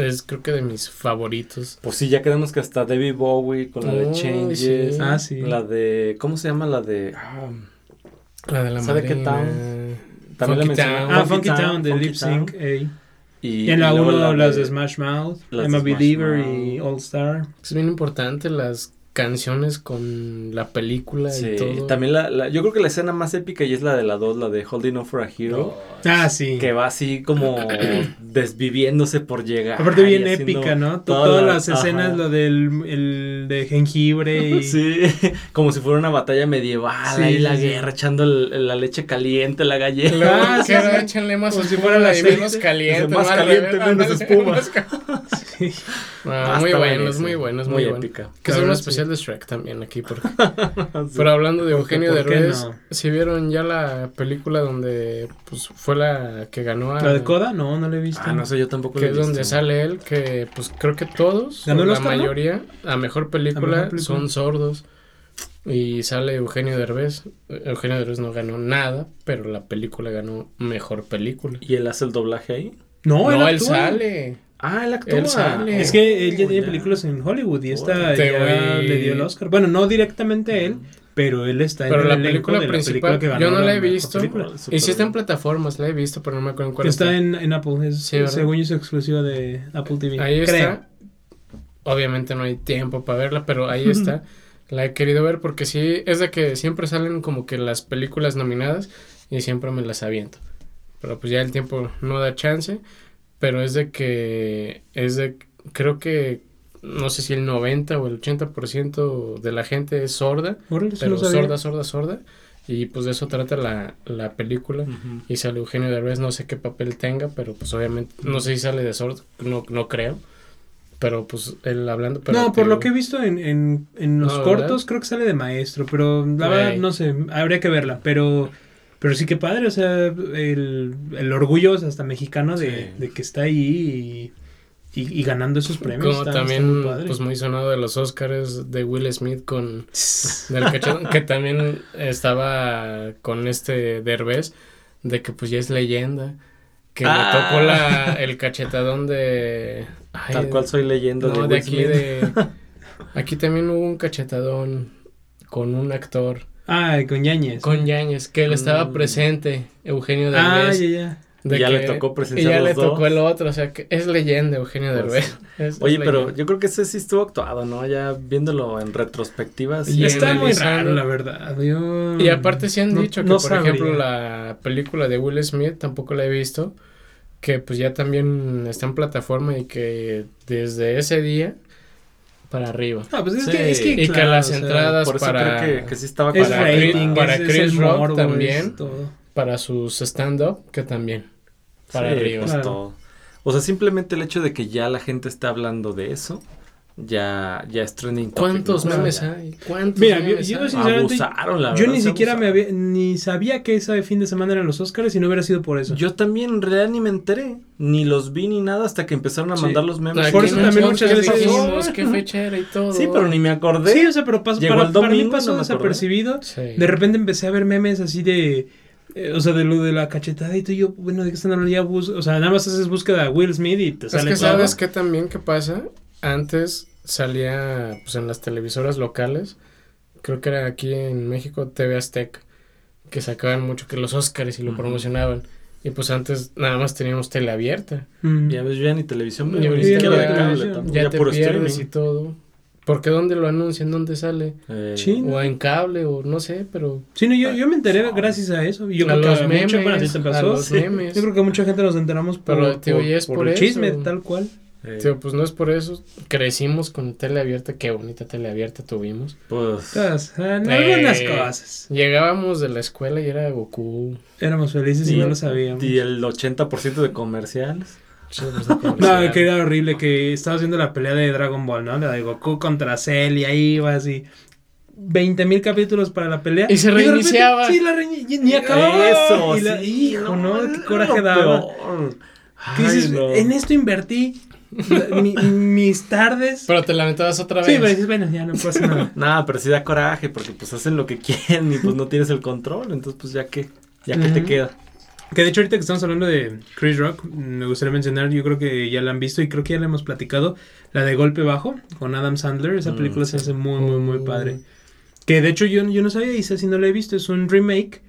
Es creo que de mis favoritos. Pues sí, ya quedamos que hasta David Bowie con la de Changes. sí. Ah, sí. La de. ¿Cómo se llama? La de. ah, La de la ¿Sabe qué también la Funky. Town. Ah, Funky Funky Town, Town de Funky Lip Sync. ey. Y, Y en la y luego 1 la las de Smash Mouth, las I'm a Smash Believer Mouth. y All Star. Es bien importante las canciones con la película Sí, y todo. también la, la- yo creo que la escena más épica y es la de la 2, la de Holding On for a Hero. Ah, sí. Que va así como desviviéndose por llegar. Aparte bien épica, ¿no? To- todas Todas las- escenas, ajá. lo del el de jengibre y... Sí, como si fuera una batalla medieval, Sí, ahí la sí, guerra, echando el- la leche caliente, la galleta. Luego, Ah. Échenle más Como si fuera menos caliente. Más caliente, menos espuma. más Sí. Ah, Ah, muy buenos, muy buenos, muy muy, buenos. épica. Que es un especial de Shrek también aquí. Porque... Sí. Pero hablando de ¿Por qué- Eugenio Derbez, no? si vieron ya la película donde pues fue la que ganó a... ¿La de Coda? No, no la he visto. Ah, no sé, yo tampoco que es donde sale él, que pues creo que todos, ¿Ganó o el la Oscar, no? mayoría, a mejor película, A mejor película. son sordos. Y sale Eugenio Derbez. Eugenio Derbez no ganó nada, pero la película ganó mejor película. ¿Y él hace el doblaje ahí? No, No, él, él sale. Ah, él actúa. Él sale. Es que él ya Oh, tiene películas en Hollywood y esta ya le dio el Oscar. Bueno, no directamente él, pero él está Pero en la el película de la película que ganó yo no la he visto. Y sí está en plataformas, la he visto, pero no me acuerdo en cuál Está está. en, en Apple, es, Sí, según yo es exclusiva de Apple TV. Ahí creo. está. Obviamente no hay tiempo para verla, pero ahí está. La he querido ver porque sí, es de que siempre salen como que las películas nominadas y siempre me las aviento. Pero pues ya el tiempo no da chance, pero es de que, es de, creo que, no sé si el 90 o el 80% de la gente es sorda, Órale, pero no sorda, sorda, sorda. Y pues de eso trata la, la película. Y sale Eugenio Derbez, no sé qué papel tenga, pero pues obviamente, no sé si sale de sordo, no, no creo. Pero pues él hablando, pero... no, por lo que he visto en, en, en los No, cortos, ¿verdad? creo que sale de maestro, pero la verdad no sé, habría que verla, pero pero sí que padre, o sea, el, el orgullo o sea, hasta mexicano de, Sí. de que está ahí y, y, y ganando esos premios. Como está- está también, muy padre. pues muy sonado de los Oscars de Will Smith con... Del que también estaba con este Derbez, de que pues ya es leyenda. Que Ah. le tocó la, el cachetadón de... ay, Tal cual soy leyenda no, de, de Will aquí Smith. de... Aquí también hubo un cachetadón con un actor, Ah, con Yañez. con Yáñez, que él estaba presente, Eugenio Ah, Derbez. ya, ya. De Y ya le tocó Y presenciar ya los le tocó el otro, o sea, que es leyenda Eugenio Pues Derbez. Es- Oye, es pero yo creo que ese sí estuvo actuado, ¿no? Ya viéndolo en retrospectiva. sí. Y Está muy raro, la verdad. Yo... Y aparte sí han no- dicho que, no por sabría. ejemplo, la película de Will Smith tampoco la he visto, que pues ya también está en plataforma y que desde ese día para arriba. Ah, pues es Sí. que, es que, Y que las o sea, entradas Por eso para, creo que, que sí estaba Es para rating, para es- es Chris el Rock morbo, también. es todo. para sus stand-up, que también para Sí, arriba. pues, Claro. todo. O sea, simplemente el hecho de que ya la gente está hablando de eso, ya, ya es trending topic, ¿Cuántos memes hay? ¿Cuántos Mira, yo- memes yo hay? sinceramente- Abusaron, la Yo verdad, ni se siquiera me había, ni sabía que ese fin de semana eran los Oscars y no hubiera sido por eso. Yo también en realidad ni me enteré, ni los vi ni nada hasta que empezaron a Sí. mandar los memes. Por eso también muchas veces- dijimos qué fecha era y todo. Sí, pero ni me acordé. Sí, o sea, pero pasó, para, para mí pasó no desapercibido. Sí. De repente empecé a ver memes así de. eh, o sea, de lo de la cachetada y todo. y yo, bueno, ¿de qué están hablando? Ya bus- o sea, nada más haces búsqueda de Will Smith y te Es sale que todo. sabes que también qué pasa. Antes salía pues en las televisoras locales. Creo que era aquí en México TV Azteca. Que sacaban mucho que los Oscars y lo promocionaban. Y pues antes nada más teníamos tele abierta. Mm. Ya ves, ya ni televisión, Y veo, ni siquiera de ya- cable, ya tampoco, Ya, ya te puro pierdes streaming. y todo. Porque dónde lo anuncian, dónde sale. Eh, Sí. O en cable o no sé, pero Sí, no, yo, yo me enteré gracias a eso. Y yo A creo los memes, bueno, a los Sí. memes. Yo creo que mucha gente nos enteramos por, Pero, tío, por- y es por por el chisme, tal cual. Eh, tío, pues no es por eso. Crecimos con tele abierta. Qué bonita tele abierta tuvimos. pues, Todas, en algunas Eh, cosas. Llegábamos de la escuela y era Goku. Éramos felices y, no lo sabíamos. y el 80% de comerciales. No, que era horrible que estabas viendo la pelea de Dragon Ball, ¿no? La de Goku contra Cell y ahí ibas y 20 mil capítulos para la pelea. Y se de repente- reiniciaba. sí, la y ni acababa. Eso, Y la- sí, hijo, ¿no? Qué coraje daba. peor. ¿Qué Ay, dices? no. En esto invertí mi- mis tardes. Pero te lamentabas otra sí, vez. pero dices, bueno, ya no pasa nada. Nah, pero sí da coraje porque pues hacen lo que quieren y pues no tienes el control, entonces pues ya que, ya que te queda. Que de hecho ahorita que estamos hablando de Chris Rock, me gustaría mencionar, yo creo que ya la han visto y creo que ya la hemos platicado, la de Golpe Bajo con Adam Sandler, esa Mm, película se sí. hace muy, muy, muy Mm. padre. Que de hecho yo, yo no sabía y sé si no la he visto, es un remake.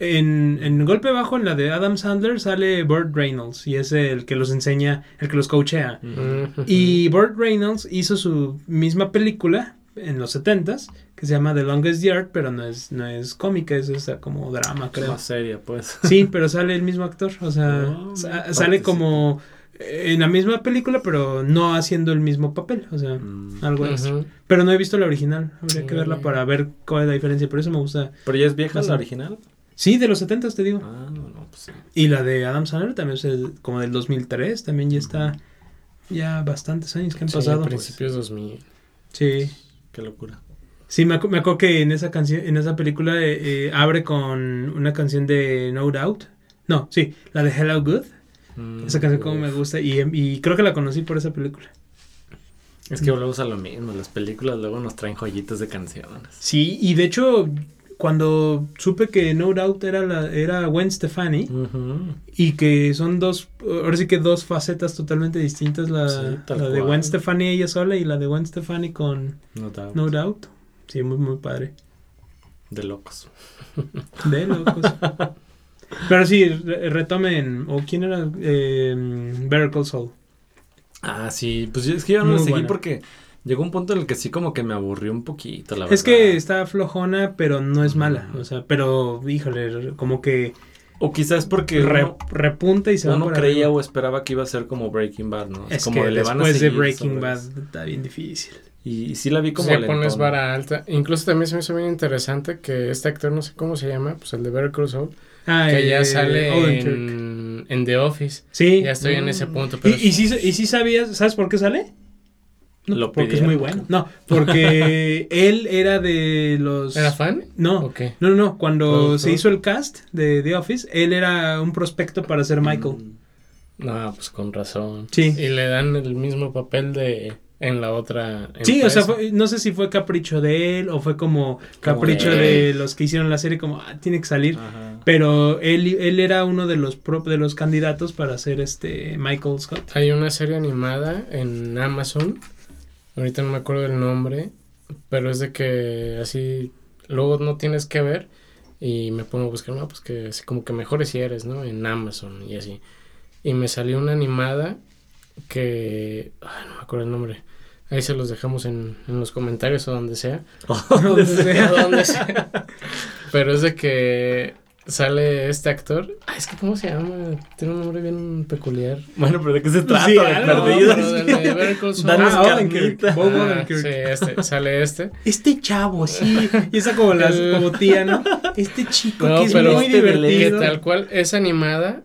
En, en Golpe Bajo, en la de Adam Sandler, sale Burt Reynolds y es el que los enseña, el que los coachea. Ujú. Y Burt Reynolds hizo su misma película en los 70s que se llama The Longest Yard, pero no es, no es cómica, es como drama, Es creo. más seria, pues. Sí, pero sale el mismo actor, o sea, Oh, sa- sale como en la misma película, pero no haciendo el mismo papel, o sea, Mm. algo así. Ujú. Pero no he visto la original, habría que Mm. verla para ver cuál es la diferencia, por eso me gusta. Pero ya es vieja la original. Sí, de los 70 te digo. Ah, no, no, pues sí. Y la de Adam Sandler también es el- como del 2003, también ya está ya bastantes años que han Sí, pasado. principios 2000. Sí. Qué locura. Sí, me, acu- me acuerdo que en esa canción, en esa película eh, eh, abre con una canción de No Doubt. No, sí, la de Hello Good. Mm, Esa canción como me gusta y, y creo que la conocí por esa película. Es que volvemos a lo mismo, las películas luego nos traen joyitas de canciones. Sí, y de hecho cuando supe que No Doubt era la era Gwen Stefani y que son dos ahora sí que dos facetas totalmente distintas la, Sí, la de. Gwen Stefani ella sola y la de Gwen Stefani con No doubt. No Doubt. Sí, muy muy padre. De locos. De locos. Pero sí, re- retomen. ¿O quién era? Eh, Better Call Saul. Ah, sí, pues es que yo no Muy lo seguí buena. porque llegó un punto en el que sí como que me aburrió un poquito, la Es verdad. que está flojona, pero no es mala. O sea, pero, híjole, como que O quizás porque re- uno, repunta y se va uno por creía arriba. o esperaba que iba a ser como Breaking Bad, ¿no? Es como que le van a después de Breaking Bad está bien difícil. Y, y sí la vi como Si le pones vara alta. Incluso también se me hizo bien interesante que este actor, no sé cómo se llama, pues el de Better Call Saul, Ah, que ya eh, sale en, en The Office. Sí. Ya estoy en Mm. ese punto. Y, Pero y, sí, y sí sabías, ¿sabes por qué sale? No, Lo porque es muy bueno. No, porque él era de los... ¿Era fan? No, no, no, no. Cuando Productor. se hizo el cast de The Office, él era un prospecto para ser Michael. Mm. No, pues con razón. Sí. Y le dan el mismo papel de en la otra. Sí, o sea, fue- no sé si fue capricho de él o fue como capricho de- de los que hicieron la serie, como, ah, tiene que salir. Ajá. Pero él, él era uno de los pro- de los candidatos para ser este Michael Scott. Hay una serie animada en Amazon. Ahorita no me acuerdo el nombre. Pero es de que así. Luego no tienes que ver. Y me pongo a buscar, no, pues que así como que mejores si eres, ¿no? En Amazon y así. Y me salió una animada que... Ay, no me acuerdo el nombre. Ahí se los dejamos en, en los comentarios o donde sea. Donde sea. O donde sea. Pero es de que sale este actor. Ay, es que ¿cómo se llama? Tiene un nombre bien peculiar. Bueno, pero ¿de qué se trata? Sí, de algo, perdidos. Danos Ah. Odenkirk. Bob Ah, Odenkirk. sí, este, sale este. Este chavo, sí. Y esa como las El- como tía, ¿no? Este chico No, que es pero muy este de Que divertido. tal cual es animada,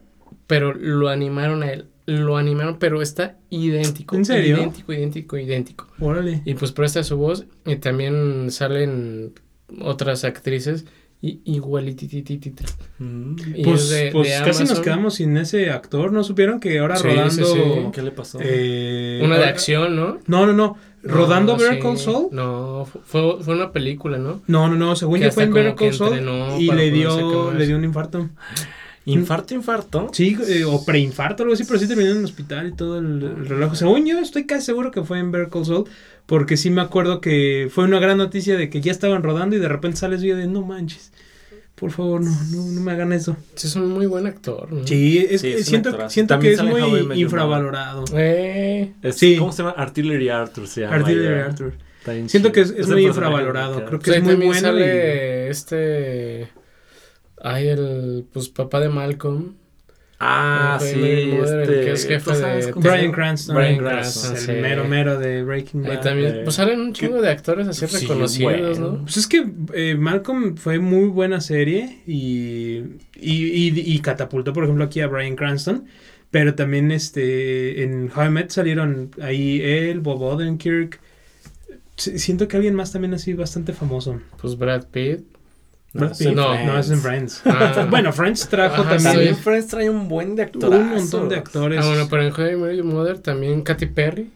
pero lo animaron a él. Lo animaron, pero está idéntico. ¿En serio? Idéntico, idéntico, idéntico. Órale. Y pues presta su voz. Y también salen otras actrices y igualitititititas. Mm. Pues, es de- pues de casi nos quedamos sin ese actor. ¿No supieron que ahora Sí, rodando. sí, sí. ¿Qué le pasó? eh, Una de ahora- acción, ¿no? No, no, no. Rodando No, Better sí. Call Saul. No, fu- fue, fue una película, ¿no? No, no, no. Según Que yo fue en como Better que Call Saul. entrenó Y le dio, le dio un infarto. ¿Infarto, infarto? Sí, eh, o preinfarto, algo así, pero sí terminó en el hospital y todo el, el relajo. Según yo, estoy casi seguro que fue en Better Call Saul, porque sí me acuerdo que fue una gran noticia de que ya estaban rodando y de repente sales y yo de no manches. Por favor, no, no, no me hagan eso. Sí, es un muy buen actor, ¿no? Sí, es, Sí, es siento, siento que es muy infravalorado. Eh, Es- Sí. ¿Cómo se llama? Artillery Arthur se llama. Artillery ya. Arthur. Siento que es, muy infravalorado. que Creo que es muy bueno. y- sale este... Ay, el pues papá de Malcolm. Ah, sí, este... que es jefe ¿tú sabes de- Brian? Cranston. Bryan Cranston. Cranston. el sí. mero mero de Breaking Bad. también, pues salen un chingo de actores así Sí, reconocidos, bueno. ¿no? Pues es que eh, Malcolm fue muy buena serie y, y, y, y catapultó, por ejemplo, aquí a Brian Cranston. Pero también este en How I Met salieron ahí él, Bob Odenkirk. Siento que alguien más también así bastante famoso. Pues Brad Pitt. Sí, Pitt. no, no, es en Friends. Ah. bueno, Friends trajo Ajá, también Sí. Friends trae un buen de actores. un montón de actores. Ah, bueno, pero en Your Mother también Katy Perry.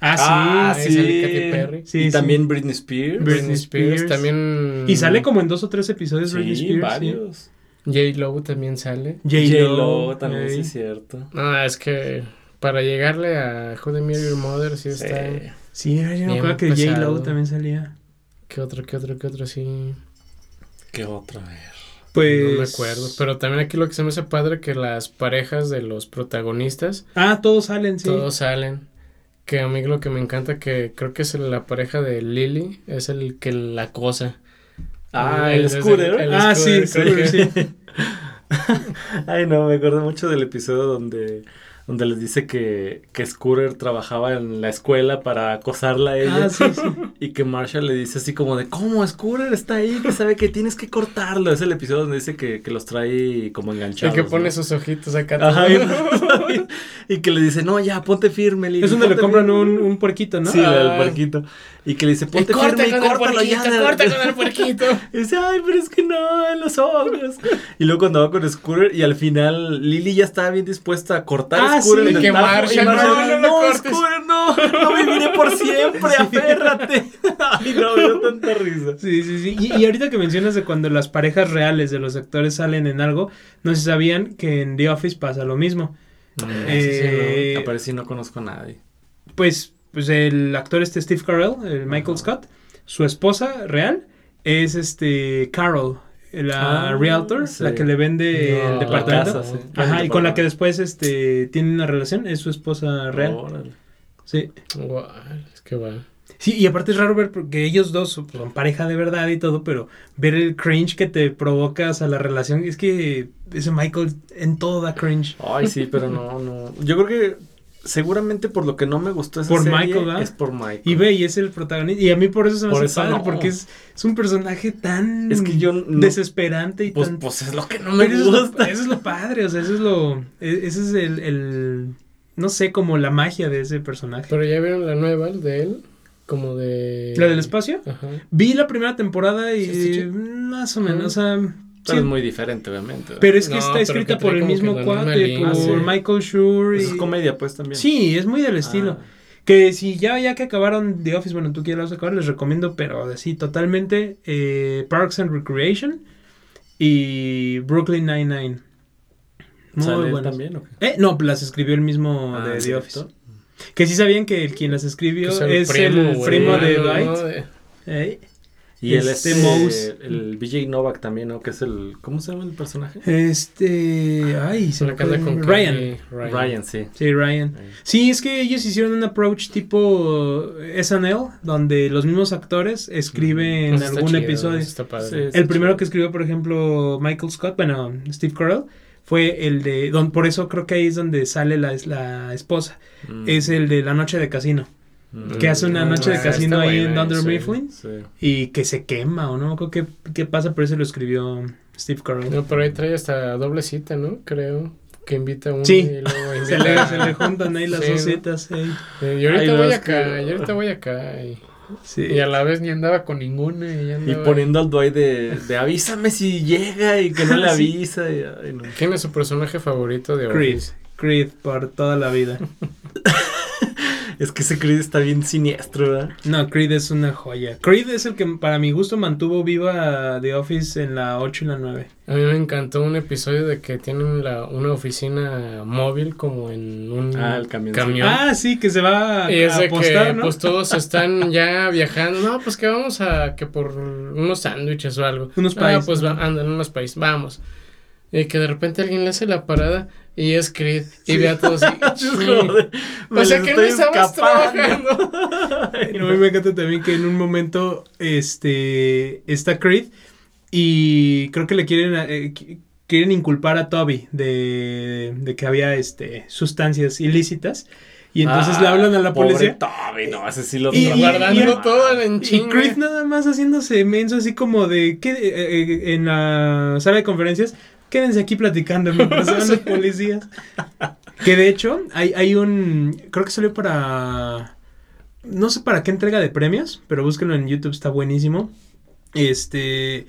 Ah, sí. Ah, ahí sí. sale Katy Perry. Sí, y sí. también Britney Spears. Britney Spears. También... Y sale como en dos o tres episodios Sí, Britney Spears. sí. varios. J-Lo también sale. J-Lo también, sí es cierto. No, es que para llegarle a I Met Your Mother sí está... Sí. Sí, yo me acuerdo que pesado. J-Lo también salía. ¿Qué otro, qué otro, qué otro? Sí... ¿Qué otra vez? Pues. No me acuerdo. Pero también aquí lo que se me hace padre que las parejas de los protagonistas Ah, todos salen, sí. todos salen. Que a mí lo que me encanta que creo que es la pareja de Lily es el que la cosa. Ah, El- el scooter. el- ah, sí, Scooter, sí, que- sí. Ay, no, me acuerdo mucho del episodio donde, donde les dice que, que Scooter trabajaba en la escuela para acosarla a ella. Ah, sí, sí. Y que Marshall le dice así como de, ¿cómo Scooter está ahí? Que sabe que tienes que cortarlo. Es el episodio donde dice que, que los trae como El enganchados. que pone ¿no? sus ojitos acá. Ajá, y, y que le dice, no, ya, ponte firme. Lili, Es donde le compran firme". un, un puerquito, ¿no? Sí, Ah. puerquito. Y que le dice, Y ponte corta firme y el córtalo puerquito, corta con el puerquito. Y dice, ay, pero es que no, en los ojos. y luego cuando va con Scooter y al final Lily ya estaba bien dispuesta a cortar Ah, Scooter sí, en el que tajo, Marshall, y Marshall, no, no no, cortes". Scooter, no, no viviré por siempre, aférrate. ay, no, me dio tanta risa. Sí, sí, sí. Y, y ahorita que mencionas de cuando las parejas reales de los actores salen en algo, no si sabían que en The Office pasa lo mismo. Eh, Aparece y no conozco a nadie. Pues, pues el actor este Steve Carell, el Michael Ajá. Scott, su esposa real es este Carol, la Ah, realtor, sí. la que le vende No, el departamento. casa, sí. Ajá, y con la que después este tiene una relación, es su esposa real. Órale. Sí. Es que va. Sí, y aparte es raro ver porque ellos dos son pareja de verdad y todo, pero ver el cringe que te provocas a la relación, es que ese Michael en todo da cringe. Ay, sí, pero no, no. Yo creo que seguramente por lo que no me gustó esa Por serie Michael, ¿verdad? es por Michael. Y ve, y es el protagonista. Y a mí por eso se me Por hace eso padre, no. porque es, es un personaje tan Es que yo no- desesperante y Pues, tan... pues es lo que no me Pero eso, es lo, gusta. eso es lo padre, o sea, eso es lo... e- Ese es el, el- No sé, como la magia de ese personaje. Pero ya vieron la nueva de él, como de... ¿La del espacio? Ajá. Vi la primera temporada y... Sí. Más o menos, o sea... Pero sí, es muy diferente, obviamente. Pero es que No, está escrita que por el mismo cuate, por Ah, sí. Michael Schur. Eso y- es comedia, pues también. Sí, es muy del estilo. Ah. Que si ya, ya que acabaron The Office, bueno, tú quieres acabar, les recomiendo, pero así totalmente, eh, Parks and Recreation y Brooklyn Nine-Nine. Muy ¿Sale él buenas. también o qué? Eh, no, las escribió el mismo Ah, de The. Office. Que sí sabían que el quien las escribió es el primo, de ¿no? Dwight. Eh, Y él Este es Mouse. el BJ Novak también, ¿no? Que es el... ¿Cómo se llama el personaje? Este. Ay, se me fue. con Ryan. Ryan, sí. Sí, Ryan. Sí, es que ellos hicieron un approach tipo SNL, donde los mismos actores escriben algún chido, episodio. eso está padre. Sí, El primero que escribió, por ejemplo, Michael Scott, bueno, Steve Carell, fue el de, don- por eso creo que ahí es donde sale la, la esposa, Mm. es el de la noche de casino, Mm. que hace una Mm, noche de ah, casino ahí en buena, Dunder sí. Mifflin Sí. y que se quema, o no, creo que qué pasa, pero ese lo escribió Steve Carell. No, pero ahí trae hasta doble cita, ¿no? Creo. Que invita a uno Sí. y luego Se le, a- se le juntan ahí las Sí, dos citas. Eh, Y ahorita voy acá, y ahorita voy acá. Y, Sí. y a la vez ni andaba con ninguna. Y, poniendo al Dwight de, de avísame si llega y que no le avisa. y- ay, no. ¿Quién es su personaje favorito de Creed, Office? Creed por toda la vida. Es que ese Creed está bien siniestro, ¿verdad? No, Creed es una joya. Creed es el que para mi gusto mantuvo viva The Office en la 8 y la 9. A mí me encantó un episodio de que tienen la, una oficina móvil como en un Ah, el camión. camión. Ah, sí, que se va a, Y es a de apostar, que ¿no? pues todos están ya viajando. No, pues que vamos a que por unos sándwiches o algo. Unos Ah, países. pues va, andan unos países, vamos. Y que de repente alguien le hace la parada y es Creed. Y Sí. ve a todos. Joder, o sea que no estabas escapando. trabajando. Ay, Y a mí me encanta también que en un momento este está Creed y creo que le quieren eh, qui- quieren inculpar a Toby de, de que había este sustancias ilícitas y entonces le Ah, hablan a la pobre policía Toby, no, ese sí lo Y- y- guardando y- todo en y chinga. Creed nada más haciéndose menso así como de que en la sala de conferencias quédense aquí platicando mientras se van los policías que de hecho hay, hay un creo que salió para no sé para qué entrega de premios pero búsquenlo en YouTube está buenísimo este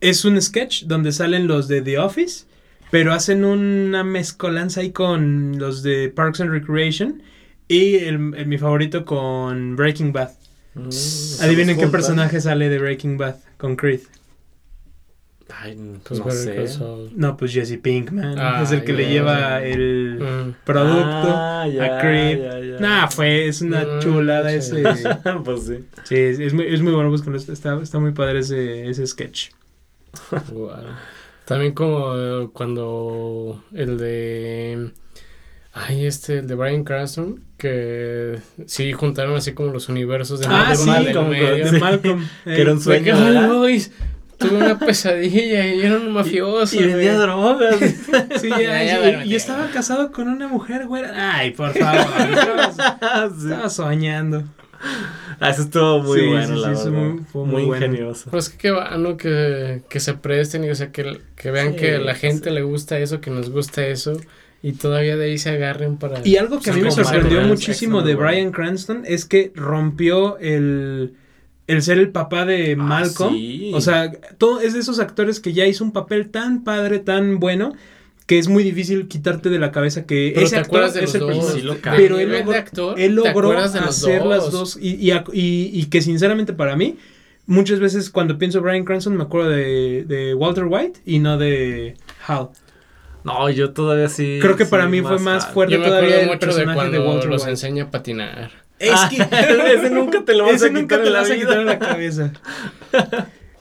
es un sketch donde salen los de The Office pero hacen una mezcolanza ahí con los de Parks and Recreation y el, el- mi favorito con Breaking Bad. Mm, Adivinen ¿se qué personaje sale de Breaking Bad con Creed. Ay, Pues no sé. No, pues Jesse Pinkman. Ah, es el que le lleva el Mm. producto Ah, a Creed. Nah, fue, es una Mm, chulada sí. ese. pues sí. Sí, es, es muy, es muy bueno, búsquenlo, Está, está muy padre ese, ese sketch. También como eh, cuando el de... Ay, este, el de Brian Cranston, que sí juntaron así como los universos de Ah, sí, Malcolm como medio. de Malcolm. Que era un Eh, que, sueño, ¿verdad? güey, tuve una pesadilla y era un mafioso. Y vendía güey. drogas. Sí, Ya, ay, ya, y- y, estaba casado con una mujer, güey. Ay, por favor. estabas, Sí. soñando. Ah, eso estuvo muy Sí, bueno, sí, la sí, verdad. muy- fue muy bueno. ingenioso. Pues que qué bueno que, que se presten y o sea que, que vean Sí, que a la gente sí. le gusta eso, que nos gusta eso y todavía de ahí se agarren para... Y algo que a mí me sorprendió muchísimo de. Brian Cranston es que rompió el, el ser el papá de Malcolm. Ah, sí. O sea, todo es de esos actores que ya hizo un papel tan padre, tan bueno, que es muy difícil quitarte de la cabeza que Pero ese te actor de es el dos. Sí. Pero él logró, de actor, él ¿te logró acuerdas de los hacer las dos y, y, ac- y- y que sinceramente para mí, muchas veces cuando pienso Brian Cranston me acuerdo de, de Walter White y no de Hal. No, yo todavía sí. Creo que sí, para mí fue más fuerte Yo me todavía el mucho de personaje de, cuando Walter los White. enseña a patinar. Es Ah, que ese nunca te lo vas ese a nunca quitar te en la vas a quitar de vida. la cabeza.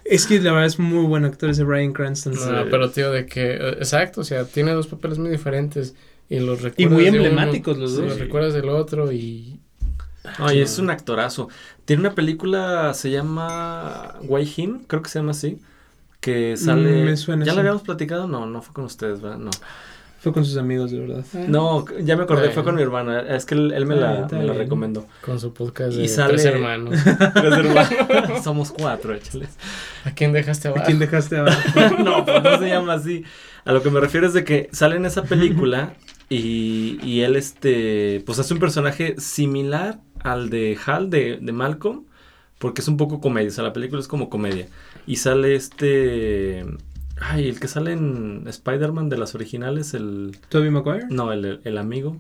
Es que la verdad es muy buen actor ese Brian Cranston. No, Sí. pero tío, de que, eh, exacto, o sea, tiene dos papeles muy diferentes y los recuerdas Y muy de uno, emblemáticos los sí, dos. Los recuerdas del otro y... Oye, es un actorazo. Tiene una película, se llama Wai Hin, creo que se llama así. Que sale. Mm, me suena, ¿Ya sí. la habíamos platicado? No, no fue con ustedes, ¿verdad? No. Fue con sus amigos, de verdad. No, ya me acordé, fue con mi hermano. Es que él, él me, Está la, me la recomendó. Con su podcast Y de sale- tres hermanos. Tres hermanos. Somos cuatro, échales. ¿A quién dejaste ¿A abajo? quién dejaste abajo? no, pues no se llama así. A lo que me refiero es de que sale en esa película y, y él, este, pues hace un personaje similar al de Hal de, de Malcolm, porque es un poco comedia, o sea, la película es como comedia. Y sale este, ay, el que sale en Spider-Man de las originales, el, ¿Toby Maguire? no, el, el amigo.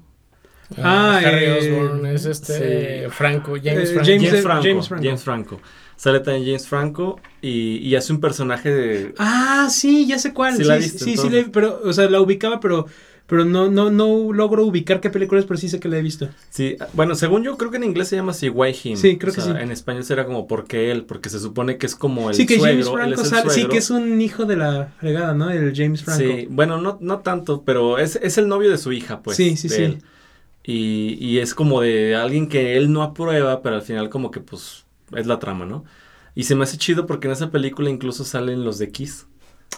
Ah, Ah, Harry eh, Osborn, es este sí. Franco, James Eh, Franco. James- James Franco, James Franco. James Franco. Sale también James Franco y, y hace un personaje de... Ah, sí, ya sé cuál. Sí Sí, la sí, viste, sí, sí, entonces. le- pero, o sea, la ubicaba, pero pero no, no, no logro ubicar qué película es, pero sí sé que la he visto. Sí, bueno, según yo creo que en inglés se llama así Why Him. Sí, creo O que sí. En español será como porque él, porque se supone que es como el sí, que James suegro, Franco es el sí, que es un hijo de la fregada, ¿no? El James Franco. Sí, bueno, no, no tanto, pero es, es el novio de su hija, pues. Sí, sí, de sí. él. Y, y es como de alguien que él no aprueba, pero al final como que pues es la trama, ¿no? Y se me hace chido porque en esa película incluso salen los de Kiss.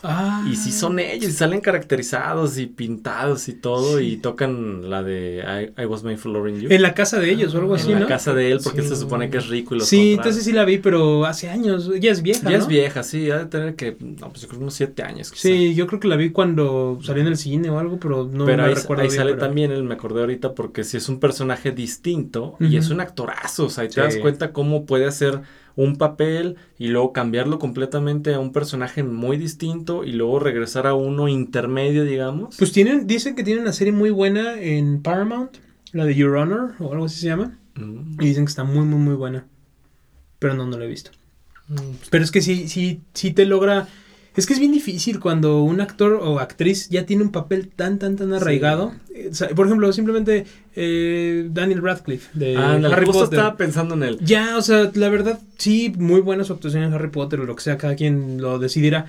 Ah. Y sí son ellos, y salen caracterizados y pintados y todo, Sí. y tocan la de I, I Was Made for Loving You. En la casa de ellos o algo En así, en la ¿no? casa de él, porque él se supone que es rico y los Sí, entonces sí la vi, pero hace años. Ya es vieja, Ya ¿no? es vieja, sí, ha de tener que, no, pues yo creo unos siete años. quizá. Sí, yo creo que la vi cuando salió en el cine o algo, pero no pero me ahí, recuerdo ahí bien, sale pero- también, él me acordé ahorita, porque si es un personaje distinto y es un actorazo, o sea, y te das cuenta cómo puede hacer un papel y luego cambiarlo completamente a un personaje muy distinto y luego regresar a uno intermedio, digamos. Pues tienen, dicen que tienen una serie muy buena en Paramount, la de Your Honor o algo así se llama. Mm. Y dicen que está muy, muy, muy buena. Pero no, no la he visto. Mm, Pero es que sí, sí, sí te logra. Es que es bien difícil cuando un actor o actriz ya tiene un papel tan, tan, tan arraigado. Eh, o sea, por ejemplo, simplemente eh, Daniel Radcliffe de Ándale, Harry justo Potter. estaba pensando en él. Ya, o sea, la verdad, sí, muy buena su actuación en Harry Potter o lo que sea, cada quien lo decidirá.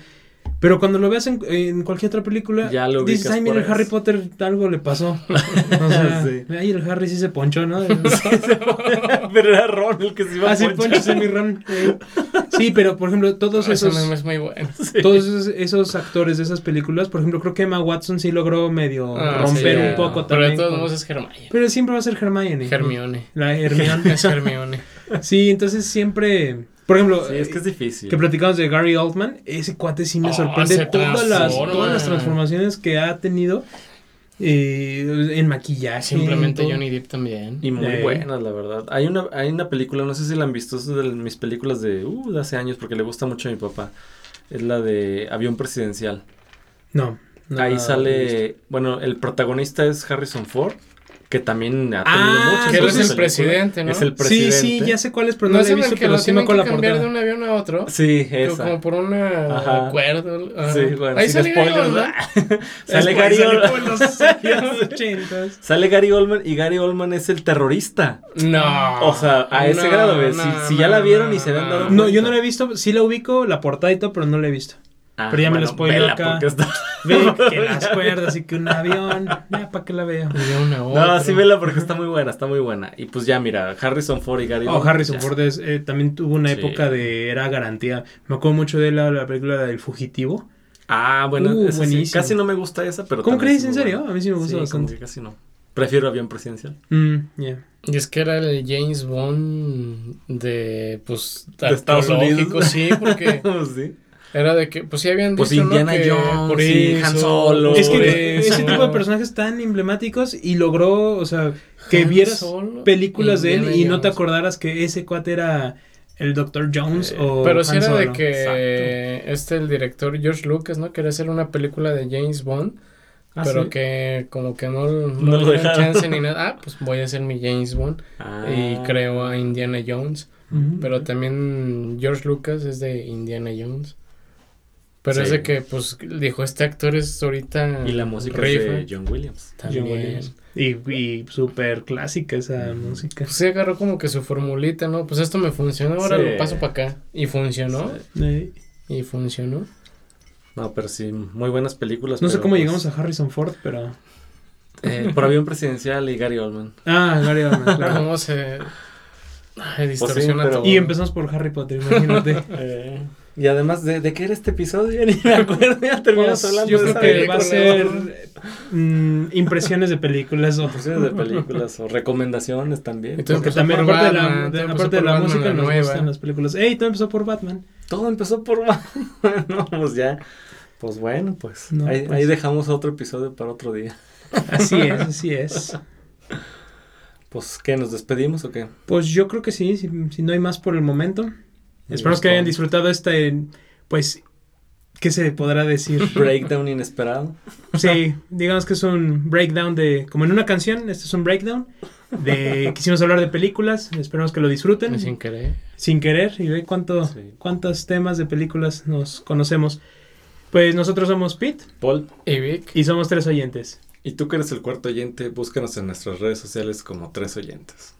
Pero cuando lo veas en, en cualquier otra película, Ya lo dices, ay, mira, el Harry eso". Potter algo le pasó. O sea, Sí. ay, el Harry sí se ponchó, ¿no? pero era Ron el que se iba ah, a sí, ponchar. poncho semirrón. Eh, Sí, pero por ejemplo, todos Ese esos, es muy bueno. todos esos, esos actores de esas películas, por ejemplo, creo que Emma Watson sí logró medio Ah, romper sí, un poco Pero también. de todos modos es Hermione. Pero siempre va a ser Hermione. Hermione. La Hermione. Es Hermione. Sí, entonces siempre. Por ejemplo, Sí, es que es difícil. que platicamos de Gary Oldman, ese cuate sí me Oh, sorprende todas las, todas las transformaciones que ha tenido eh, en maquillaje. Simplemente. Johnny Depp también. Y muy Eh. buenas, la verdad. Hay una, hay una película, no sé si la han visto, es de mis películas de, uh, de hace años, porque le gusta mucho a mi papá. Es la de Avión Presidencial. No. no Ahí sale, bueno, el protagonista es Harrison Ford, que también ha tenido Ah, muchas Que él es el presidente, ¿no? Es el Sí, presidente. sí, ya sé cuál es, pero no, no es he visto, el que pero lo sí me tienen que la cambiar de portada. un avión a otro. Sí, esa. Como por un acuerdo. ajá. Sí, bueno, Ahí sale Gary Oldman. sale Gary Oldman. como en los años 80. Sale Gary Oldman y Gary Oldman es el terrorista. No. O sea, a ese No, grado, ¿ves? no, Si- si ya la no, vieron y se habían dado No, yo no la he visto, sí la ubico, la portada y todo, pero no la he visto. Ah, Pero ya me la bueno, spoiló acá. porque está- Ve que las cuerdas y que un avión, ya, ¿para qué la veo? Una No, sí vela porque está muy buena, está muy buena. Y pues ya, mira, Harrison Ford y Gary Oh, Harrison ya. Ford es, eh, también tuvo una Sí. época de era garantía. Me acuerdo mucho de la, la película del fugitivo. Ah, bueno, Uh, sí. Casi no me gusta esa, pero ¿Cómo crees? es ¿En serio? buena. A mí sí me gusta Sí, como bastante. que casi no. Prefiero avión presidencial. Mm, yeah. Y es que era el James Bond de, pues, De Estados Unidos. Sí, porque sí. Era de que, pues sí habían dicho, Pues ¿no? Indiana Que Jones por y eso, Han Solo. Es que eso. ese tipo de personajes tan emblemáticos y logró, o sea, que Han vieras Solo, películas de él y no te acordaras que ese cuate era el Dr. Jones Eh, o Pero sí Han era de que este, el director George Lucas, ¿no? Quería hacer una película de James Bond, Ah, pero ¿sí? que como que no, no, No le chance ni nada. Ah, pues voy a hacer mi James Bond. Ah. Y creo a Indiana Jones. Pero también George Lucas es de Indiana Jones. Pero Sí. es de que, pues, dijo, este actor es ahorita... Y la música es de John Williams. También. John Williams. Y, y súper clásica esa música. Pues sí agarró como que su formulita, ¿no? Pues esto me funcionó, ahora Sí. lo paso para acá. Y funcionó. Sí. Y funcionó. No, pero sí, muy buenas películas. No sé cómo pues, llegamos a Harrison Ford, pero... eh, por avión presidencial y Gary Oldman. Ah, Gary Oldman, claro. Cómo se... Ay, distorsiona pero- todo. Y empezamos por Harry Potter, imagínate. Eh, y además, ¿de, ¿de qué era este episodio? Ya ni me acuerdo, ya terminamos Pues, hablando yo creo que va a ser mm, impresiones de películas o... Impresiones de películas o recomendaciones también. Entonces, Porque también, aparte de la, de- aparte de la Batman, música, la nos nueva. gustan las películas. ¡Ey! Todo empezó por Batman. Todo empezó por Batman. no, pues ya. Pues bueno, pues, No, ahí, pues. ahí dejamos otro episodio para otro día. Así es, así es. Pues, ¿qué? ¿Nos despedimos o qué? Pues yo creo que sí, si, si no hay más por el momento. Esperamos que hayan disfrutado este, pues, ¿qué se podrá decir? Breakdown inesperado. Sí, digamos que es un breakdown de, como en una canción, este es un breakdown de, quisimos hablar de películas, esperamos que lo disfruten, Sin querer. sin querer, y ve cuánto, Sí. cuántos temas de películas nos conocemos. Pues nosotros somos Pete Paul. Y Vic. y somos tres oyentes. Y tú que eres el cuarto oyente, búscanos en nuestras redes sociales como tres oyentes.